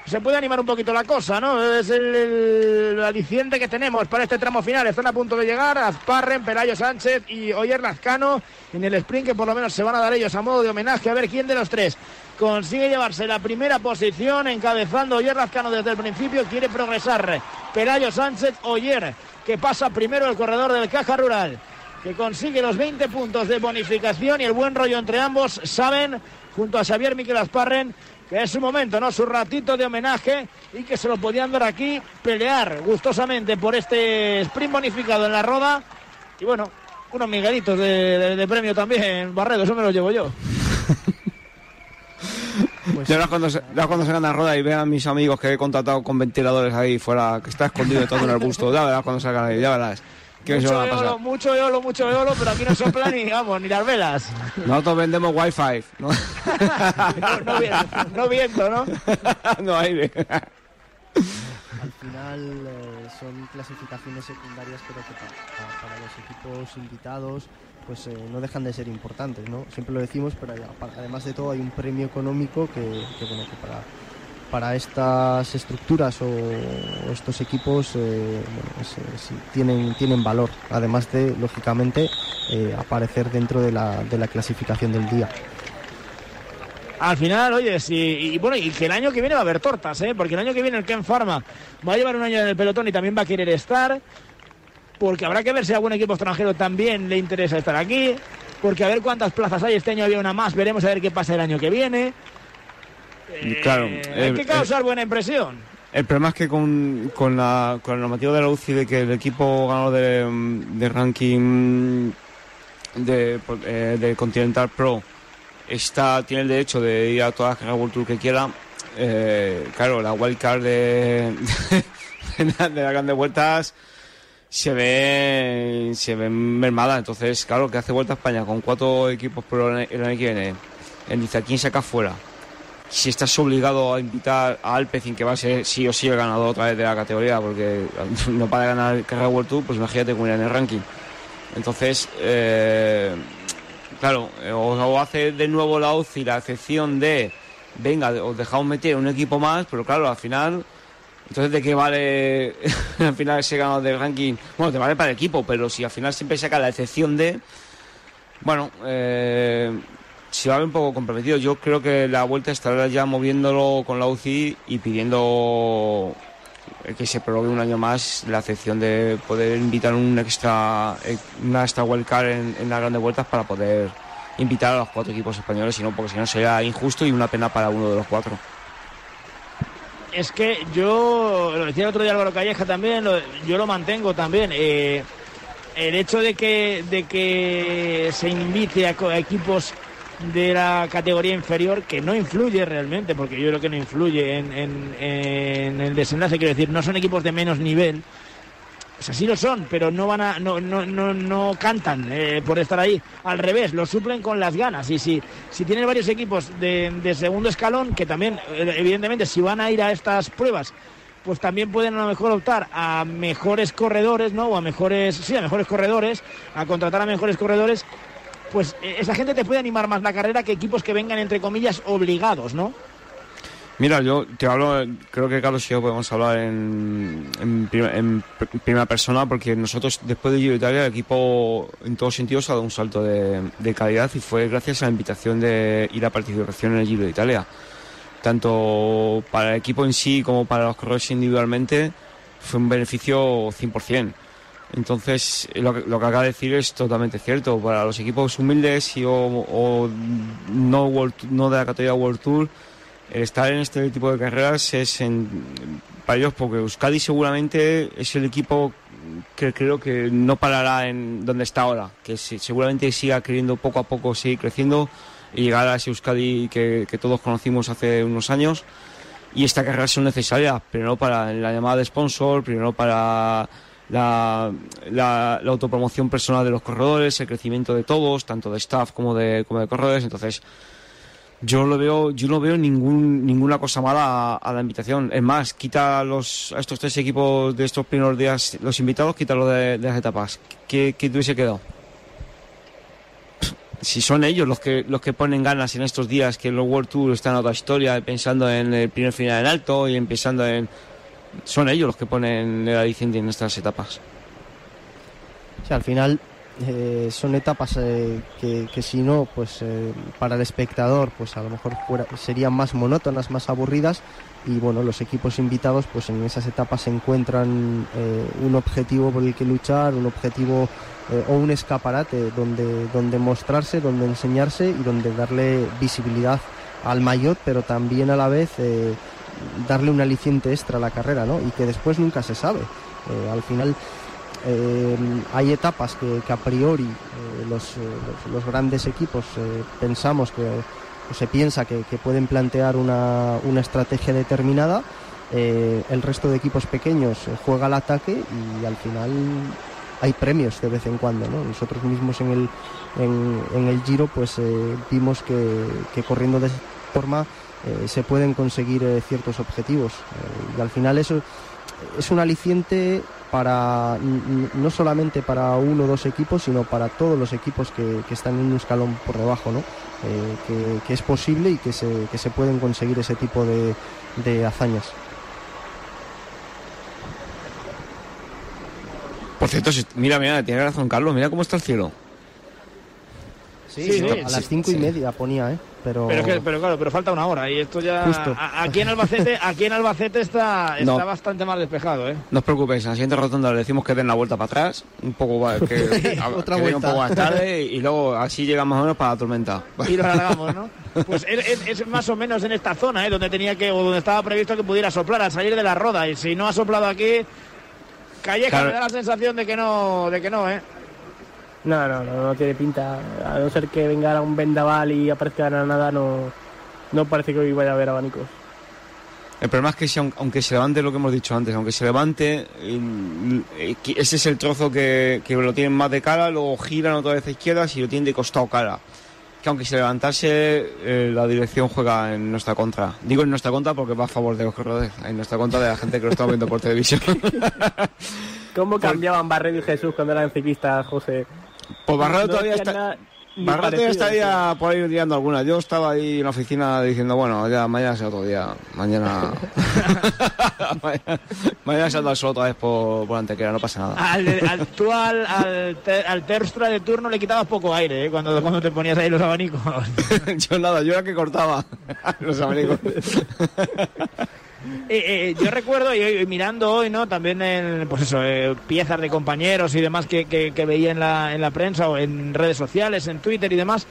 se puede animar un poquito la cosa, ¿no? Es el, el aliciente que tenemos para este tramo final. Están a punto de llegar Azparren, Pelayo Sánchez y Oyer Lazcano en el sprint que por lo menos se van a dar ellos a modo de homenaje a ver quién de los tres consigue llevarse la primera posición encabezando Oyer Lazcano desde el principio. Quiere progresar Pelayo Sánchez, Oyer que pasa primero el corredor del Caja Rural que consigue los 20 puntos de bonificación y el buen rollo entre ambos. Saben, junto a Xavier Miquel Asparren, que es su momento, ¿no? Su ratito de homenaje y que se lo podían dar aquí, pelear gustosamente por este sprint bonificado en la roda. Y bueno, unos miguelitos de, de- de premio también, Barredo, eso me lo llevo yo. Ya verás cuando, se, ya verás cuando se gana la rueda y vean a mis amigos que he contratado con ventiladores ahí fuera, que está escondido todo en el busto. Ya verás cuando salgan ahí, ya verás. Mucho van a pasar. eolo, mucho eolo, mucho eolo, pero aquí no sopla ni, vamos, ni las velas. Nosotros vendemos wifi, ¿no? No, no viento, no viento, ¿no? no aire. Al final eh, son clasificaciones secundarias, pero que pa- pa- para, los equipos invitados pues eh, no dejan de ser importantes, ¿no? Siempre lo decimos, pero además de todo hay un premio económico que, que, bueno, que para, para estas estructuras o, estos equipos eh, es- tienen, tienen valor, además de, lógicamente, eh, aparecer dentro de la, de la clasificación del día. Al final, oye, sí, y bueno, y que el año que viene va a haber tortas, ¿eh? Porque el año que viene el Ken Pharma va a llevar un año en el pelotón y también va a querer estar. Porque habrá que ver si algún equipo extranjero también le interesa estar aquí. Porque a ver cuántas plazas hay. Este año había una más, veremos a ver qué pasa el año que viene. Claro. Eh, hay el- que causar buena impresión. El problema es que con, con, la, con el normativo de la UCI de que el equipo ganador de, de ranking de, eh, de Continental Pro está, tiene el derecho de ir a todas las carreras World Tour que quiera, eh, claro, la wildcard de, de, la- de las grandes vueltas se ve, se ve mermada. Entonces, claro, que hace Vuelta a España con cuatro equipos pro el año que viene, ¿a quién saca fuera? Si estás obligado a invitar a Alpecin, que va a ser sí o sí el ganador otra vez de la categoría, porque no para ganar el Carrera World Tour, pues imagínate cómo irá en el ranking. Entonces, eh, claro, o hace de nuevo la UCI la excepción de, venga, os dejamos meter un equipo más, pero claro, al final, entonces de qué vale al final ese ganador del ranking, bueno, te vale para el equipo, pero si al final siempre saca la excepción de, bueno, eh, se va a ver un poco comprometido. Yo creo que la vuelta estará ya moviéndolo con la UCI y pidiendo que se prorrogue un año más la excepción de poder invitar un extra, eh, una extra wildcard en, en las grandes vueltas para poder invitar a los cuatro equipos españoles, sino porque si no sería injusto y una pena para uno de los cuatro. Es que yo, lo decía el otro día Álvaro Calleja también, yo lo mantengo también. eh, el hecho de que, de que se invite a, a equipos de la categoría inferior, que no influye realmente, porque yo creo que no influye en, en- el desenlace, quiero decir, no son equipos de menos nivel. O sea, sí lo son, pero no van a, no, no, no, no cantan eh, por estar ahí. Al revés, lo suplen con las ganas. Y si, si tienes varios equipos de, de segundo escalón, que también, eh, evidentemente, si van a ir a estas pruebas pues también pueden a lo mejor optar a mejores corredores, ¿no? O a mejores, sí, a mejores corredores, a contratar a mejores corredores, pues eh, esa gente te puede animar más la carrera que equipos que vengan, entre comillas, obligados, ¿no? Mira, yo te hablo, creo que Carlos y yo podemos hablar en, en, prim- en pr- primera persona porque nosotros después de Giro Italia el equipo en todos sentidos ha dado un salto de, de calidad y fue gracias a la invitación de ir a participación en el Giro de Italia. Tanto para el equipo en sí como para los corredores individualmente fue un beneficio 100%. Entonces, lo lo que acaba de decir es totalmente cierto. Para los equipos humildes y o, o no, World- no de la categoría World Tour, el estar en este tipo de carreras es en, para ellos porque Euskadi seguramente es el equipo que creo que no parará en donde está ahora, que se- seguramente siga queriendo poco a poco seguir creciendo y llegar a ese Euskadi que, que todos conocimos hace unos años. Y esta carrera son necesarias, primero para la llamada de sponsor, primero para la, la, autopromoción personal de los corredores, el crecimiento de todos, tanto de staff como de, como de corredores. Entonces, yo lo veo, yo no veo ningún, ninguna cosa mala a, la invitación. Es más, quita los, a estos tres equipos de estos primeros días, los invitados, quítalo de, de las etapas. ¿Qué, qué te hubiese quedado? Si son ellos los que, los que ponen ganas en estos días, que los World Tour están en otra historia, pensando en el primer final en alto y en pensando en... Son ellos los que ponen el aliciente en estas etapas. Sí, al final eh, son etapas eh, que, que si no, pues eh, para el espectador, pues a lo mejor fuera- serían más monótonas, más aburridas. Y bueno, los equipos invitados, pues en esas etapas encuentran eh, un objetivo por el que luchar, un objetivo eh, o un escaparate donde, donde mostrarse, donde enseñarse y donde darle visibilidad al maillot, pero también a la vez eh, darle un aliciente extra a la carrera, ¿no? Y que después nunca se sabe. Eh, al final eh, hay etapas que, a priori eh, los, los- grandes equipos pensamos que o se piensa que, pueden plantear una, una estrategia determinada. el resto de equipos pequeños juega al ataque y al final hay premios de vez en cuando. ¿no? Nosotros mismos en el, en, el Giro pues vimos que, que corriendo de forma eh, se pueden conseguir eh, ciertos objetivos. Eh, y al final eso es un aliciente para no solamente para uno o dos equipos, sino para todos los equipos que, que están en un escalón por debajo, ¿no? Eh, que, que es posible y que se, que se pueden conseguir ese tipo de, de hazañas. Por cierto, si- mira, mira, tiene razón Carlos, mira cómo está el cielo. Sí, Sí, a las sí, cinco y sí. media ponía, ¿eh? Pero, Pero, que- pero claro, pero falta una hora y esto ya Justo. a- aquí en Albacete, aquí en Albacete está, está No. bastante más despejado, ¿eh? No os preocupéis, en la siguiente rotonda le decimos que den la vuelta para atrás, un poco va- que, a- Otra que vuelta. un poco más tarde y luego así llega más o menos para la tormenta. Y lo alargamos, ¿no? Pues es, es- es más o menos en esta zona, ¿eh? Donde tenía que, o donde estaba previsto que pudiera soplar al salir de la roda. Y si no ha soplado aquí, Calleja Claro. me da la sensación de que no, de que no, ¿eh? No, no, no, no tiene pinta. A no ser que venga un vendaval y aparezca la nada, no, no parece que hoy vaya a haber abanicos. El problema es que si, aun- aunque se levante lo que hemos dicho antes, aunque se levante, eh, ese es el trozo que, que lo tienen más de cara, luego giran otra vez a izquierdas y lo tienen de costado cara. Que aunque se levantase, eh, la dirección juega en nuestra contra. Digo en nuestra contra porque va a favor de los corredores, en nuestra contra de la gente que lo está viendo por televisión. ¿Cómo cambiaban Barredo y Jesús cuando eran ciclistas, José? Pues Barredo No todavía está. nada Barredo todavía estaría por ahí liando alguna. Yo estaba ahí en la oficina diciendo, bueno, ya mañana será otro día. Mañana. mañana, mañana saldrá el sol otra vez por, por Antequera, no pasa nada. Al, al, tú al, al, al Terstra de turno le quitabas poco aire, ¿eh? Cuando, cuando te ponías ahí los abanicos. yo nada, yo era que cortaba los abanicos. Eh, eh, yo recuerdo, y, mirando hoy, ¿no? También en, pues eso, eh, piezas de compañeros y demás que, veía en la, en la prensa o en redes sociales, en Twitter y demás,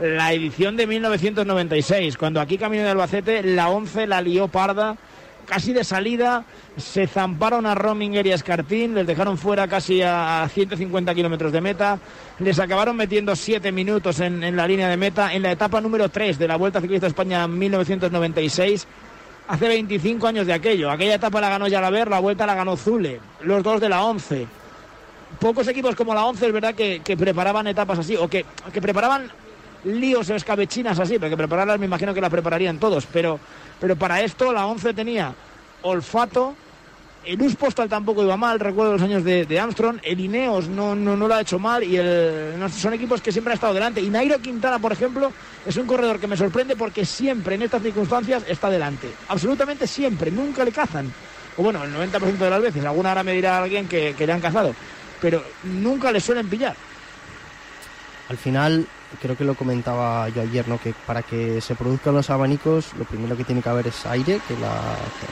la edición de 1996, cuando aquí Camino de Albacete, la 11 la lió parda, casi de salida, se zamparon a Rominger y a Escartín, les dejaron fuera casi a 150 kilómetros de meta, les acabaron metiendo 7 minutos en, en la línea de meta, en la etapa número 3 de la Vuelta Ciclista a España 1996, hace 25 años de aquello. Aquella etapa la ganó Yalaber, la vuelta la ganó Zule, los dos de la 11. Pocos equipos como la 11 es verdad que, que preparaban etapas así, o que, que preparaban líos o escabechinas así, porque prepararlas me imagino que las prepararían todos, pero, pero para esto la 11 tenía olfato, El US Postal tampoco iba mal, recuerdo los años de, Armstrong. El Ineos no, no, no lo ha hecho mal y el, son equipos que siempre han estado delante. Y Nairo Quintana, por ejemplo, es un corredor que me sorprende porque siempre en estas circunstancias está delante. Absolutamente siempre, nunca le cazan. O bueno, el 90% de las veces. Alguna hora me dirá alguien que, que le han cazado. Pero nunca le suelen pillar. Al final, creo que lo comentaba yo ayer, ¿no? Que para que se produzcan los abanicos, lo primero que tiene que haber es aire, que la,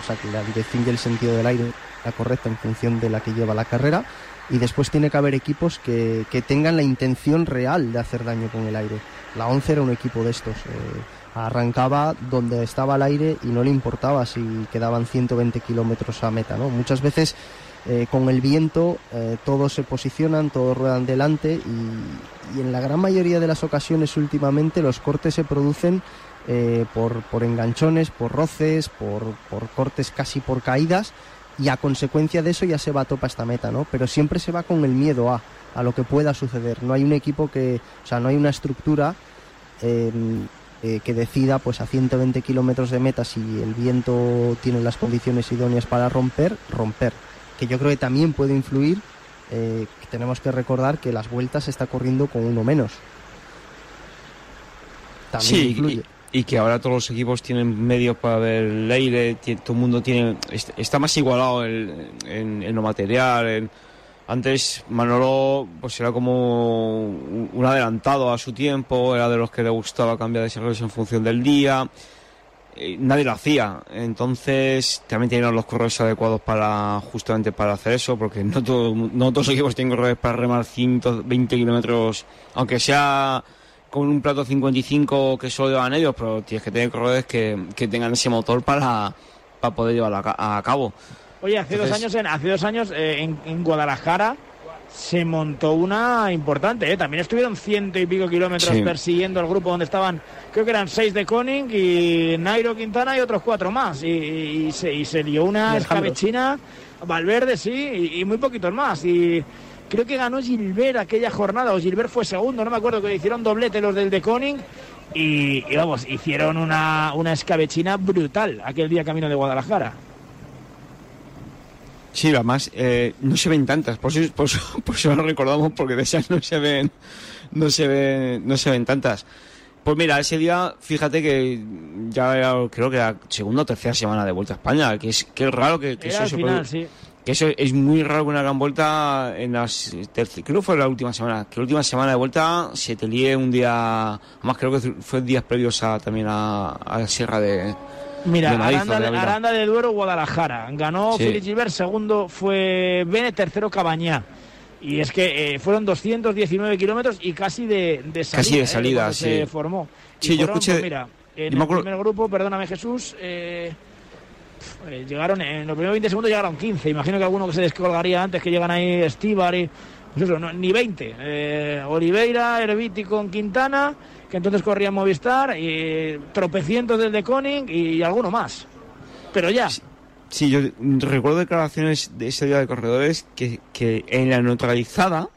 o sea, que la dirección y el sentido del aire la correcta en función de la que lleva la carrera. Y después tiene que haber equipos que, que tengan la intención real de hacer daño con el aire. La 11 era un equipo de estos. eh, arrancaba donde estaba el aire y no le importaba si quedaban 120 kilómetros a meta, ¿no? Muchas veces eh, con el viento eh, todos se posicionan, todos ruedan delante y, y en la gran mayoría de las ocasiones últimamente los cortes se producen eh, por, por enganchones, por roces, por, por cortes casi por caídas y a consecuencia de eso ya se va a topa esta meta, ¿no? Pero siempre se va con el miedo a, a lo que pueda suceder. No hay un equipo que, o sea, no hay una estructura eh, eh, que decida pues a 120 kilómetros de meta si el viento tiene las condiciones idóneas para romper, romper. Que yo creo que también puede influir, eh, tenemos que recordar que las vueltas se está corriendo con uno menos. También Sí, influye. y, y que ahora todos los equipos tienen medios para ver el aire, todo el mundo tiene est- está más igualado el- en, en lo material. en- antes Manolo pues era como un un adelantado a su tiempo, era de los que le gustaba cambiar de servicios en función del día. Eh, nadie lo hacía, entonces también tenían los corredores adecuados para justamente para hacer eso, porque no, todo, no todos los equipos tienen corredores para remar 120 kilómetros, aunque sea con un plato 55 que solo llevan ellos, pero tienes que tener corredores que, que tengan ese motor para, para poder llevarlo a, a cabo. Oye, hace dos años, en, hace dos años eh, en, en Guadalajara se montó una importante. ¿eh? También estuvieron ciento y pico kilómetros Sí. persiguiendo el grupo donde estaban, creo que eran seis de Koning y Nairo Quintana y otros cuatro más. Y, y se, y se dio una escabechina, Valverde sí, y, muy poquitos más. Y creo que ganó Gilbert aquella jornada, o Gilbert fue segundo, no me acuerdo, que hicieron doblete los del de Koning. Y, y vamos, hicieron una, una escabechina brutal aquel día camino de Guadalajara. Sí, además eh, no se ven tantas, por eso, por, eso, por eso lo recordamos, porque de esas no se ven, no se ven, no se ven tantas. Pues mira, ese día, fíjate que ya era, creo que la segunda o tercera semana de vuelta a España, que es, que es raro que, que Era eso se final, sí. que eso es muy raro que una gran vuelta en las creo que fue la última semana que la última semana de vuelta se te líe un día además creo que fue días previos a también a, a la sierra de Mira, de Aranda, de. Aranda de Duero, Guadalajara. Ganó Sí. Félix Gilbert, segundo fue Bene, tercero Cabañá. Y es que eh, fueron 219 kilómetros y casi de, de salida. Casi de eh, se sí. formó. Y Sí, yo fueron, escuché- pues mira, en yo el acuerdo- primer grupo, perdóname Jesús, eh, pf, eh, llegaron, en los primeros 20 segundos llegaron 15. Imagino que alguno que se descolgaría antes, que llegan ahí Estíbar y... Pues eso, no, ni 20. Eh, Oliveira, Herbiti con Quintana, que entonces corría en Movistar, y tropecientos del de Koning y alguno más. Pero ya. Sí, yo recuerdo declaraciones de ese día de corredores que, que en la neutralizada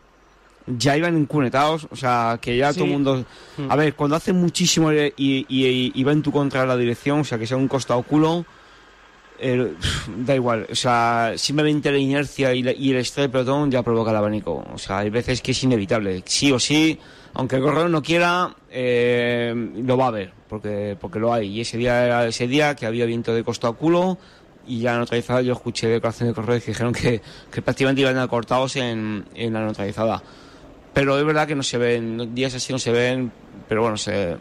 ya iban encunetados, o sea, que ya Sí. todo el mundo... A ver, cuando hace muchísimo y, y, y- y va en tu contra la dirección, o sea, que sea un costado culo, eh, da igual, o sea, simplemente la inercia y, la- y el estrés del pelotón ya provoca el abanico. O sea, hay veces que es inevitable, sí o sí, aunque el corredor no quiera, eh, lo va a ver, porque, porque lo hay. Y ese día era ese día que había viento de costado culo y ya neutralizada yo escuché declaraciones de corredores que dijeron que, que prácticamente iban cortados en, en la neutralizada. Pero es verdad que no se ven, días así no se ven, pero bueno, se,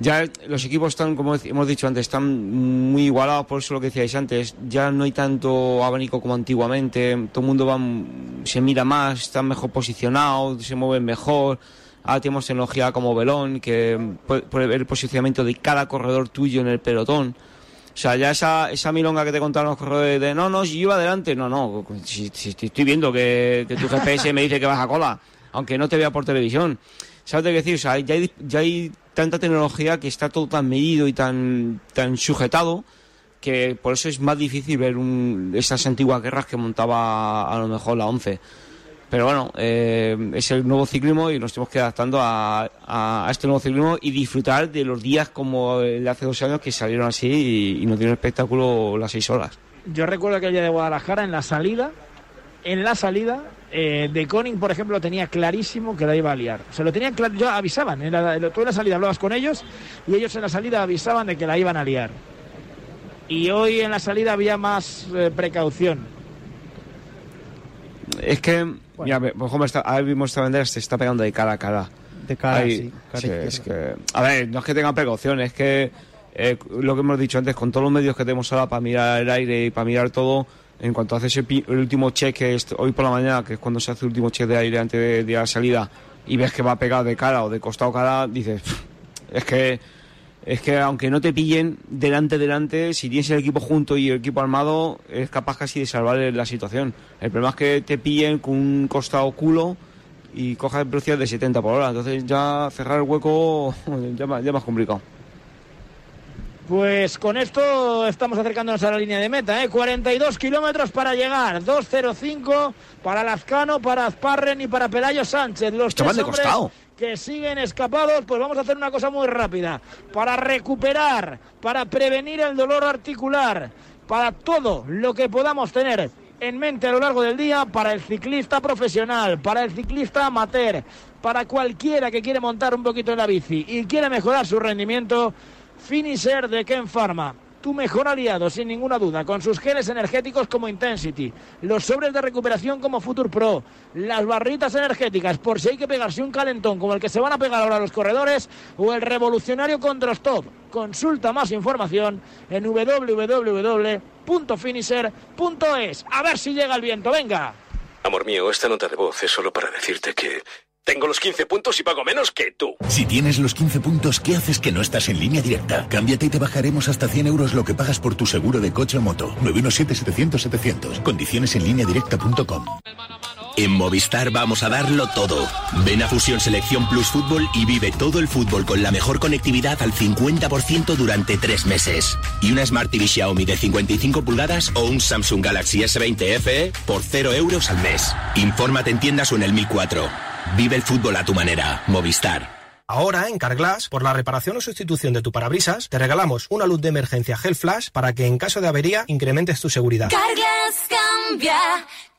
ya los equipos están, como hemos dicho antes, están muy igualados, por eso lo que decíais antes, ya no hay tanto abanico como antiguamente, todo el mundo va, se mira más, están mejor posicionados, se mueven mejor, ahora tenemos tecnología como Belón, que puede, puede ver el posicionamiento de cada corredor tuyo en el pelotón. O sea, ya esa, esa milonga que te contaron los corredores de no, no, si yo iba adelante, no, no, si, si- estoy viendo que, tu GPS me dice que vas a cola, aunque no te vea por televisión. ¿Sabes que decir? O sea, ya hay, ya hay tanta tecnología que está todo tan medido y tan, tan sujetado que por eso es más difícil ver un, esas antiguas guerras que montaba a lo mejor la 11. Pero bueno, eh, es el nuevo ciclismo y nos tenemos que adaptando a, este nuevo ciclismo y disfrutar de los días como el de hace dos años que salieron así y, y nos dieron espectáculo las seis horas. yo recuerdo que el día de Guadalajara en la salida, en la salida, eh, de Koning, por ejemplo, tenía clarísimo que la iba a liar. Se lo tenían claro, yo avisaban, en la, en la salida hablabas con ellos y ellos en la salida avisaban de que la iban a liar. Y hoy en la salida había más eh, precaución. Es que, mira, por está, ahora mismo esta bandera se está pegando de cara a cara. De cara, Ahí, sí, cara sí, es que, a ver, no es que tengan precaución, es que eh, lo que hemos dicho antes, con todos los medios que tenemos ahora para mirar el aire y para mirar todo, en cuanto haces el, el último cheque est- hoy por la mañana, que es cuando se hace el último cheque de aire antes de, de la salida, y ves que va a pegar de cara o de costado cara, dices, "Pff, es que es que aunque no te pillen delante delante, si tienes el equipo junto y el equipo armado, es capaz casi de salvar la situación. El problema es que te pillen con un costado culo y cojas velocidad de 70 por hora. Entonces ya cerrar el hueco ya más, ya más complicado. Pues con esto estamos acercándonos a la línea de meta, ¿eh? 42 kilómetros para llegar, 2.05 para Lazcano, para Azparren y para Pelayo Sánchez. Los tres de hombres costado. Que siguen escapados, pues vamos a hacer una cosa muy rápida. Para recuperar, para prevenir el dolor articular, para todo lo que podamos tener en mente a lo largo del día, para el ciclista profesional, para el ciclista amateur, para cualquiera que quiere montar un poquito en la bici y quiere mejorar su rendimiento, Finisher de Ken Pharma. Tu mejor aliado, sin ninguna duda, con sus geles energéticos como Intensity, los sobres de recuperación como Future Pro, las barritas energéticas por si hay que pegarse un calentón como el que se van a pegar ahora los corredores, o el revolucionario Controstop. Consulta más información en www.finisher.es. A ver si llega el viento, venga. Amor mío, esta nota de voz es solo para decirte que tengo los 15 puntos y pago menos que tú. Si tienes los 15 puntos, ¿qué haces que no estás en línea directa? Cámbiate y te bajaremos hasta 100 euros lo que pagas por tu seguro de coche o moto. 917-700-700. Condiciones en línea directa.com. En Movistar vamos a darlo todo. Ven a Fusión Selección Plus Fútbol y vive todo el fútbol con la mejor conectividad al 50% durante tres meses. Y una Smart TV Xiaomi de 55 pulgadas o un Samsung Galaxy S20 FE por 0 euros al mes. Infórmate en tiendas o en el 1004. Vive el fútbol a tu manera. Movistar. Ahora, en Carglass, por la reparación o sustitución de tu parabrisas, te regalamos una luz de emergencia Gel Flash para que en caso de avería incrementes tu seguridad. Carglass cambia,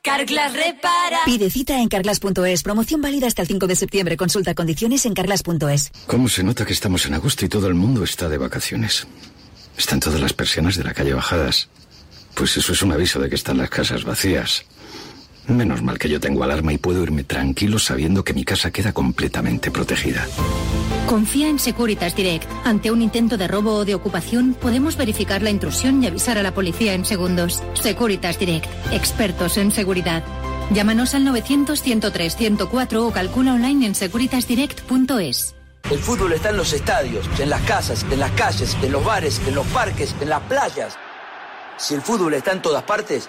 Carglass repara. Pide cita en carglass.es. Promoción válida hasta el 5 de septiembre. Consulta condiciones en carglass.es. ¿Cómo se nota que estamos en agosto y todo el mundo está de vacaciones? Están todas las persianas de la calle bajadas. Pues eso es un aviso de que están las casas vacías. Menos mal que yo tengo alarma y puedo irme tranquilo sabiendo que mi casa queda completamente protegida. Confía en Securitas Direct. Ante un intento de robo o de ocupación, podemos verificar la intrusión y avisar a la policía en segundos. Securitas Direct. Expertos en seguridad. Llámanos al 900-103-104 o calcula online en securitasdirect.es. El fútbol está en los estadios, en las casas, en las calles, en los bares, en los parques, en las playas. Si el fútbol está en todas partes,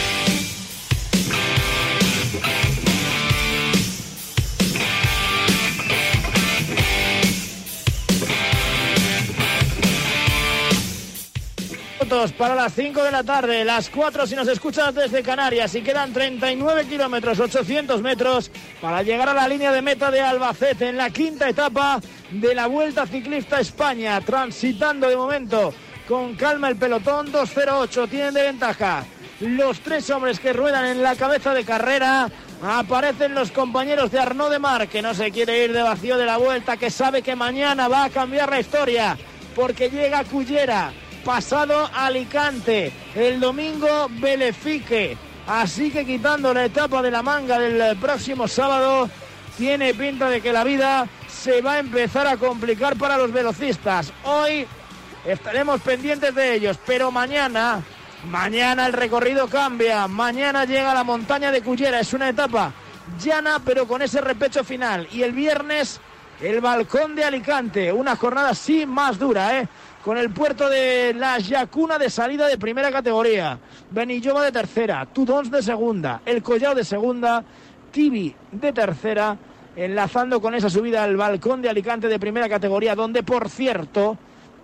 Para las 5 de la tarde, las 4 si nos escuchas desde Canarias y quedan 39 kilómetros, 800 metros para llegar a la línea de meta de Albacete en la quinta etapa de la Vuelta Ciclista España, transitando de momento con calma el pelotón, 2.08 tienen de ventaja los tres hombres que ruedan en la cabeza de carrera. Aparecen los compañeros de Arnaud de Mar, que no se quiere ir de vacío de la vuelta, que sabe que mañana va a cambiar la historia, porque llega Cullera, pasado Alicante, el domingo Belefique. Así que quitando la etapa de la manga del próximo sábado, tiene pinta de que la vida se va a empezar a complicar para los velocistas. Hoy estaremos pendientes de ellos, pero mañana Mañana el recorrido cambia. Mañana llega la montaña de Cullera. Es una etapa llana, pero con ese repecho final. Y el viernes, el balcón de Alicante. Una jornada sí más dura, ¿eh? Con el puerto de la Yacuna de salida de primera categoría. Benillova de tercera. Tudons de segunda. El Collao de segunda. Tibi de tercera. enlazando con esa subida al balcón de Alicante de primera categoría, donde por cierto,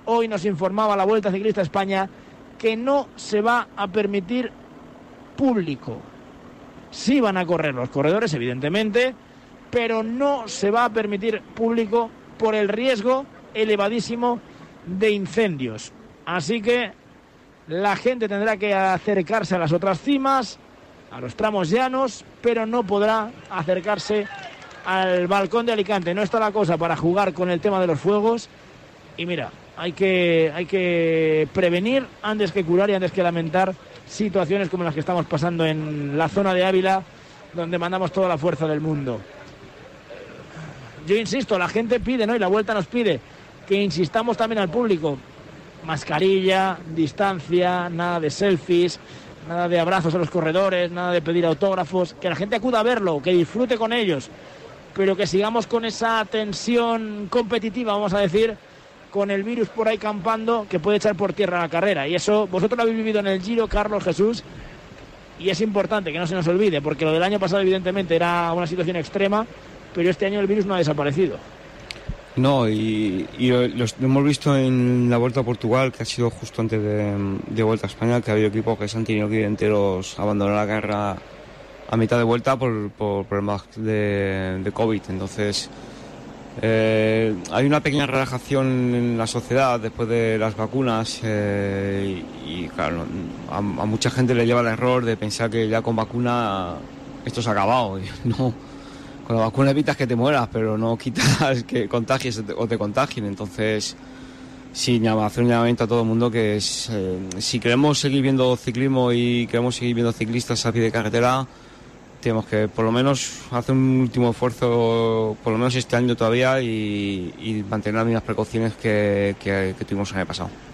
hoy nos informaba la Vuelta Ciclista España que no se va a permitir público. Sí van a correr los corredores, evidentemente, pero no se va a permitir público por el riesgo elevadísimo de incendios. Así que la gente tendrá que acercarse a las otras cimas, a los tramos llanos, pero no podrá acercarse al balcón de Alicante. No está la cosa para jugar con el tema de los fuegos. Y mira, hay que, hay que prevenir antes que curar y antes que lamentar situaciones como las que estamos pasando en la zona de Ávila, donde mandamos toda la fuerza del mundo. Yo insisto, la gente pide, ¿no? Y la vuelta nos pide que insistamos también al público. Mascarilla, distancia, nada de selfies, nada de abrazos a los corredores, nada de pedir autógrafos, que la gente acuda a verlo, que disfrute con ellos, pero que sigamos con esa tensión competitiva, vamos a decir, con el virus por ahí campando que puede echar por tierra la carrera. Y eso vosotros lo habéis vivido en el Giro, Carlos Jesús, y es importante que no se nos olvide, porque lo del año pasado evidentemente era una situación extrema, pero este año el virus no ha desaparecido. No, y, lo, hemos visto en la Vuelta a Portugal, que ha sido justo antes de, de Vuelta a España, que ha habido equipos que se han tenido que ir enteros abandonar la guerra a mitad de vuelta por, por problemas de, COVID. Entonces, eh, hay una pequeña relajación en la sociedad después de las vacunas eh, y, y, claro, a, a mucha gente le lleva el error de pensar que ya con vacuna esto se ha acabado. Y no, con la vacuna evitas que te mueras, pero no quitas que contagies o te contagien. Entonces, sí, hacer un llamamiento a todo el mundo que es, eh, si queremos seguir viendo ciclismo y queremos seguir viendo ciclistas a pie de carretera, tenemos que por lo menos hacer un último esfuerzo, por lo menos este año todavía, y, mantener las mismas precauciones que, que tuvimos el año pasado.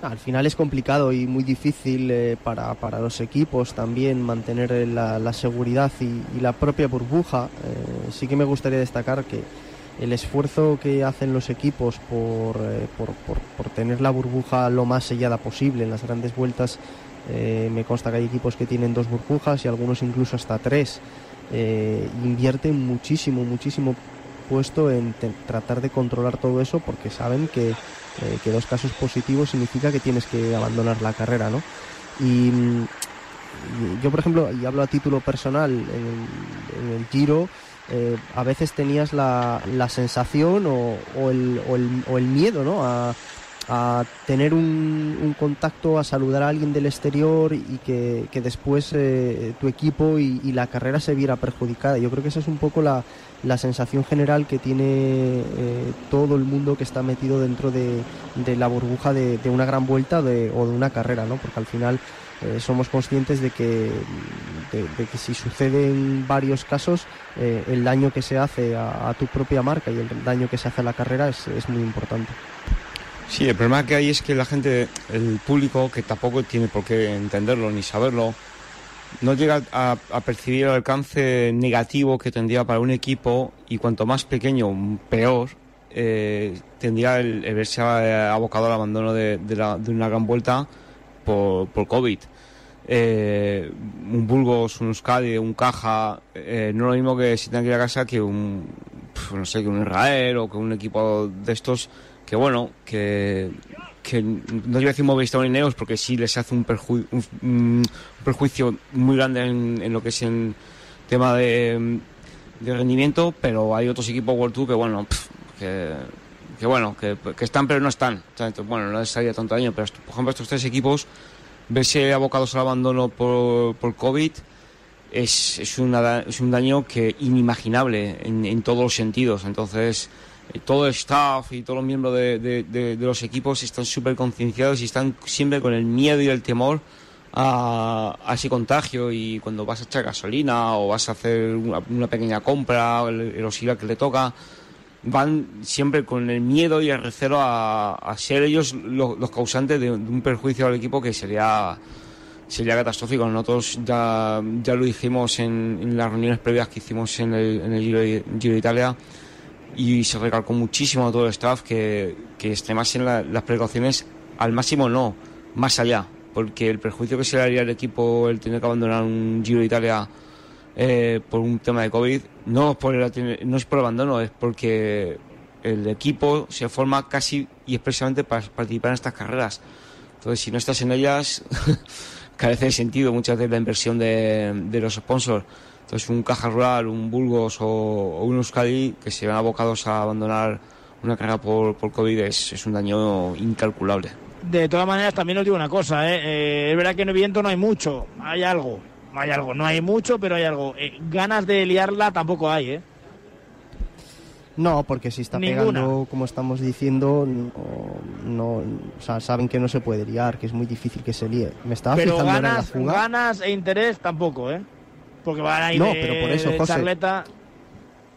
Al final es complicado y muy difícil eh, para, para, los equipos también mantener la, la seguridad y, la propia burbuja. Eh, sí que me gustaría destacar que el esfuerzo que hacen los equipos por, eh, por, por, por, tener la burbuja lo más sellada posible en las grandes vueltas, eh, me consta que hay equipos que tienen dos burbujas y algunos incluso hasta tres. Eh, invierten muchísimo, muchísimo puesto en tratar de controlar todo eso porque saben que eh, que dos casos positivos significa que tienes que abandonar la carrera, ¿no? Y, y yo, por ejemplo, y hablo a título personal, en el, en el Giro, eh, a veces tenías la, la sensación o, o, el, o, el, o, el, miedo, ¿no? A, a tener un, un, contacto, a saludar a alguien del exterior y que, que después eh, tu equipo y, la carrera se viera perjudicada. Yo creo que esa es un poco la, la sensación general que tiene eh, todo el mundo que está metido dentro de, de la burbuja de, una gran vuelta de, o de una carrera, ¿no? Porque al final eh, somos conscientes de que, de, que si suceden varios casos, el daño que se hace a, a, tu propia marca y el daño que se hace a la carrera es, es muy importante. Sí, el problema que hay es que la gente, el público, que tampoco tiene por qué entenderlo ni saberlo, no llega a, percibir el alcance negativo que tendría para un equipo y cuanto más pequeño, peor, eh, tendría el, verse abocado al abandono de, la, de una gran vuelta por, COVID. Eh, un Burgos, un Euskadi, un Caja, eh, no lo mismo que si tenga que ir a casa que un, no sé, que un Israel o que un equipo de estos que bueno, que, que no iba a decir Movistar ni Neos porque sí les hace un, perju un, un perjuicio muy grande en, en, lo que es en tema de, de, rendimiento, pero hay otros equipos World Tour que bueno, pff, que, que, bueno, que, que, están pero no están. Entonces, bueno, no les haría tanto daño, pero por ejemplo estos tres equipos, verse abocados al abandono por, por COVID es, es, una, es un daño que inimaginable en, en todos los sentidos. Entonces, todo el staff y todos los miembros de, de, de, de los equipos están súper concienciados y están siempre con el miedo y el temor a, a, ese contagio y cuando vas a echar gasolina o vas a hacer una, una pequeña compra, el, el que le toca, van siempre con el miedo y el recelo a, a ser ellos los, los causantes de, un perjuicio al equipo que sería sería catastrófico. Nosotros ya, ya lo dijimos en, en las reuniones previas que hicimos en el, en el Giro, Giro de Italia y se recalcó muchísimo a todo el staff que, que extremasen la, las precauciones al máximo no, más allá, porque el perjuicio que se le haría al equipo el tener que abandonar un Giro de Italia eh, por un tema de COVID, no es, por el, no es por el abandono, es porque el equipo se forma casi y expresamente para participar en estas carreras. Entonces, si no estás en ellas, carece de sentido muchas veces la inversión de, de los sponsors. Entonces, un Caja Rural, un Burgos o, o un Euskadi que se ven abocados a abandonar una carrera por, por COVID es, es un daño incalculable. De todas maneras, también os digo una cosa, ¿eh? Eh, es verdad que en el viento no hay mucho, hay algo, hay algo, no hay mucho, pero hay algo. Eh, ganas de liarla tampoco hay, ¿eh? No, porque si está Ninguna. pegando, como estamos diciendo, no, no- o sea, saben que no se puede liar, que es muy difícil que se líe. Me estaba Pero fijando ahora en la ganas, fuga. ganas e interés tampoco, ¿eh? Porque van ahí No, de, pero por eso, de José. charleta.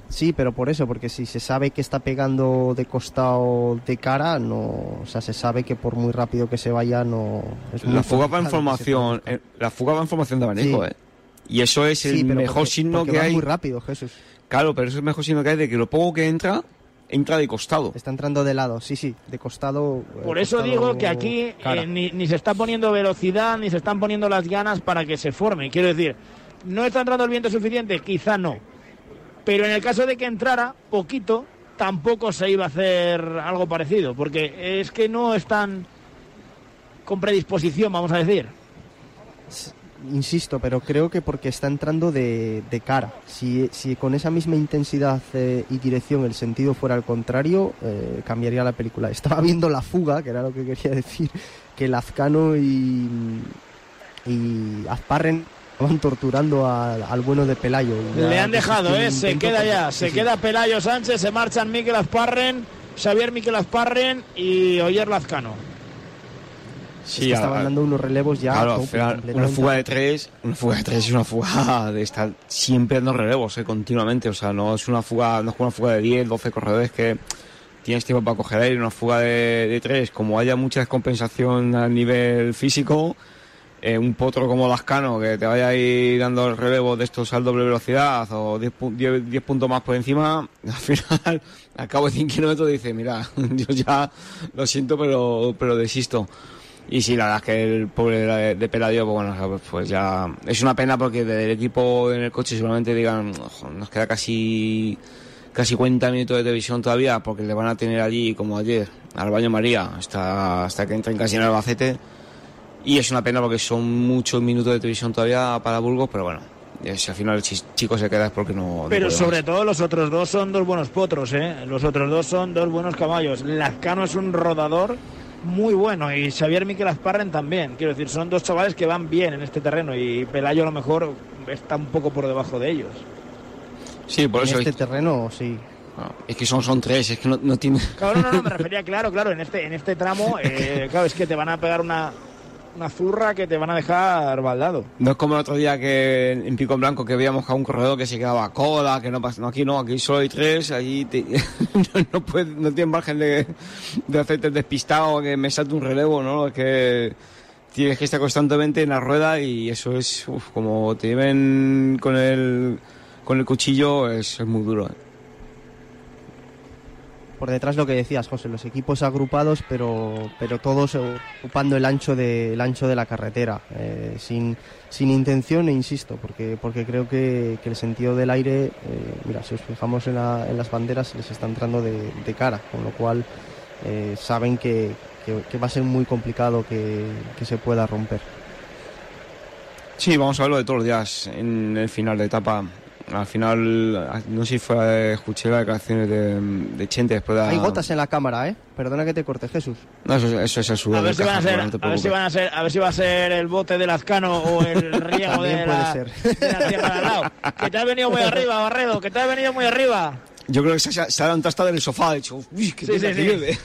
Sí, pero por eso, porque si se sabe que está pegando de costado de cara, no, o sea, se sabe que por muy rápido que se vaya, no. Es La fuga va en complicado que se formación, eh, la fuga va en formación de abanico, Sí. ¿eh? Y eso es el Sí, mejor porque- signo porque que va hay. muy rápido, Jesús. Claro, pero eso es el mejor signo que hay de que lo poco que entra, entra de costado. Está entrando de lado, sí, sí, de costado. eh, Por eso costado digo que aquí eh, ni, ni se está poniendo velocidad, ni se están poniendo las ganas para que se forme. Quiero decir, ¿no está entrando el viento suficiente? Quizá no. Pero en el caso de que entrara poquito, tampoco se iba a hacer algo parecido, porque es que no están con predisposición, vamos a decir. Insisto, pero creo que porque está entrando de, cara. Si, con esa misma intensidad eh, y dirección el sentido fuera al contrario, eh, cambiaría la película. Estaba viendo la fuga, que era lo que quería decir, que Lazcano y, y Azparren estaban torturando al, al bueno de Pelayo. Le han dejado, ¿eh? Se queda ya. sí, Se sí. queda Pelayo Sánchez, se marchan Miquel Azparren, Xavier Miquel Azparren y Oyer Lazcano. Es que estaban dando unos relevos ya. Claro, tope, una fuga de tres, una fuga de tres es una fuga de estar siempre dando relevos, eh, continuamente. O sea, no es una fuga, no es una fuga de 10, 12 corredores que tienes tiempo para coger aire. Una fuga de, de tres, como haya mucha descompensación a nivel físico, eh, un potro como Lascano que te vaya ahí dando el relevo de estos al doble velocidad o 10, pu- 10 10 puntos más por encima, al final, al cabo de 100 kilómetros, dice: Mira, yo ya lo siento, pero, pero desisto. Y sí, la verdad es que el pobre de, Peladio, pues bueno, pues- pues ya es una pena porque del equipo en el coche seguramente digan, "Ojo, nos queda casi casi 40 minutos de televisión todavía porque le van a tener allí como ayer al baño María hasta hasta que entren casi en Albacete y es una pena porque son muchos minutos de televisión todavía para Burgos, pero bueno, eh, si al final el chico se queda es porque no. Pero sobre más. todo los otros dos son dos buenos potros, ¿eh? Los otros dos son dos buenos caballos. Lazcano es un rodador muy bueno y Xavier Miquel Azparren también. Quiero decir, son dos chavales que van bien en este terreno y Pelayo a lo mejor está un poco por debajo de ellos. Sí, por en eso. este terreno, sí. Es que son, son tres, es que no, no tiene. Claro, no, no, me refería, claro, claro, en este, en este tramo, eh, claro, es que te van a pegar una, una zurra que te van a dejar baldado. No es como el otro día que en Pico en Blanco que veíamos a un corredor que se quedaba a cola, que no pasa. No, aquí no, aquí solo hay tres, allí no, no, tiene margen de, de hacerte despistado, que me salte un relevo, ¿no? Es que tienes que estar constantemente en la rueda y eso es, uf, como te lleven con el, con el cuchillo, es, es muy duro. ¿eh? Por detrás lo que decías, José, los equipos agrupados, pero, pero todos ocupando el ancho de, el ancho de la carretera, eh, sin, sin intención, e insisto, porque, porque creo que, el sentido del aire, eh, mira, si os fijamos en, la- en las banderas, les está entrando de, cara, con lo cual eh, saben que, que- que va a ser muy complicado que, que se pueda romper. Sí, vamos a verlo de todos los días en el final de etapa. Al final, no sé si fue, escuché las declaraciones de, de Chente después de... Hay gotas en la cámara, ¿eh? Perdona que te corte, Jesús. No, eso, eso es el sudor A ver, si van a ser, no a ver si van a ser, a ver si va a ser el bote de Lazcano o el riego de puede la, ser. de la tierra de al lado. Que te has venido muy arriba, Barredo, que te has venido muy arriba. Yo creo que se, se ha levantado hasta del sofá, de hecho, uy, Sí, sí, que sí. llueve.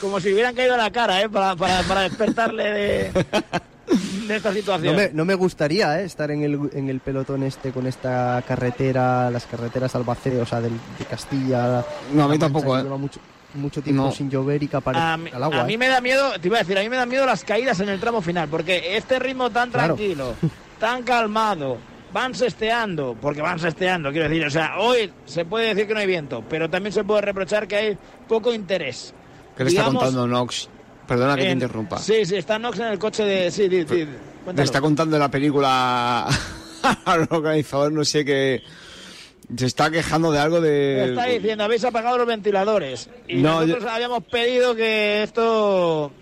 Como si hubieran caído a la cara, ¿eh? Para, para, para despertarle de, de esta situación. No me, no me gustaría ¿eh? estar en el, en el pelotón este con esta carretera, las carreteras Albacete, o sea, del- de Castilla. No, a mí Mancha, tampoco, ¿eh? lleva mucho, mucho tiempo No. sin llover y que aparece A mí, al agua. a mí ¿eh? me da miedo, te iba a decir, a mí me da miedo las caídas en el tramo final, porque este ritmo tan Claro. tranquilo, tan calmado, van sesteando, porque van sesteando, quiero decir, o sea, hoy se puede decir que no hay viento, pero también se puede reprochar que hay poco interés. ¿Qué le está Digamos, contando Nox? Perdona que te en- interrumpa. Sí, sí, está Nox en el coche de... Sí, di- di- cuéntalo. está contando la película al organizador, no sé qué. Se está quejando de algo de. Está diciendo, habéis apagado los ventiladores. Y No, nosotros habíamos pedido que esto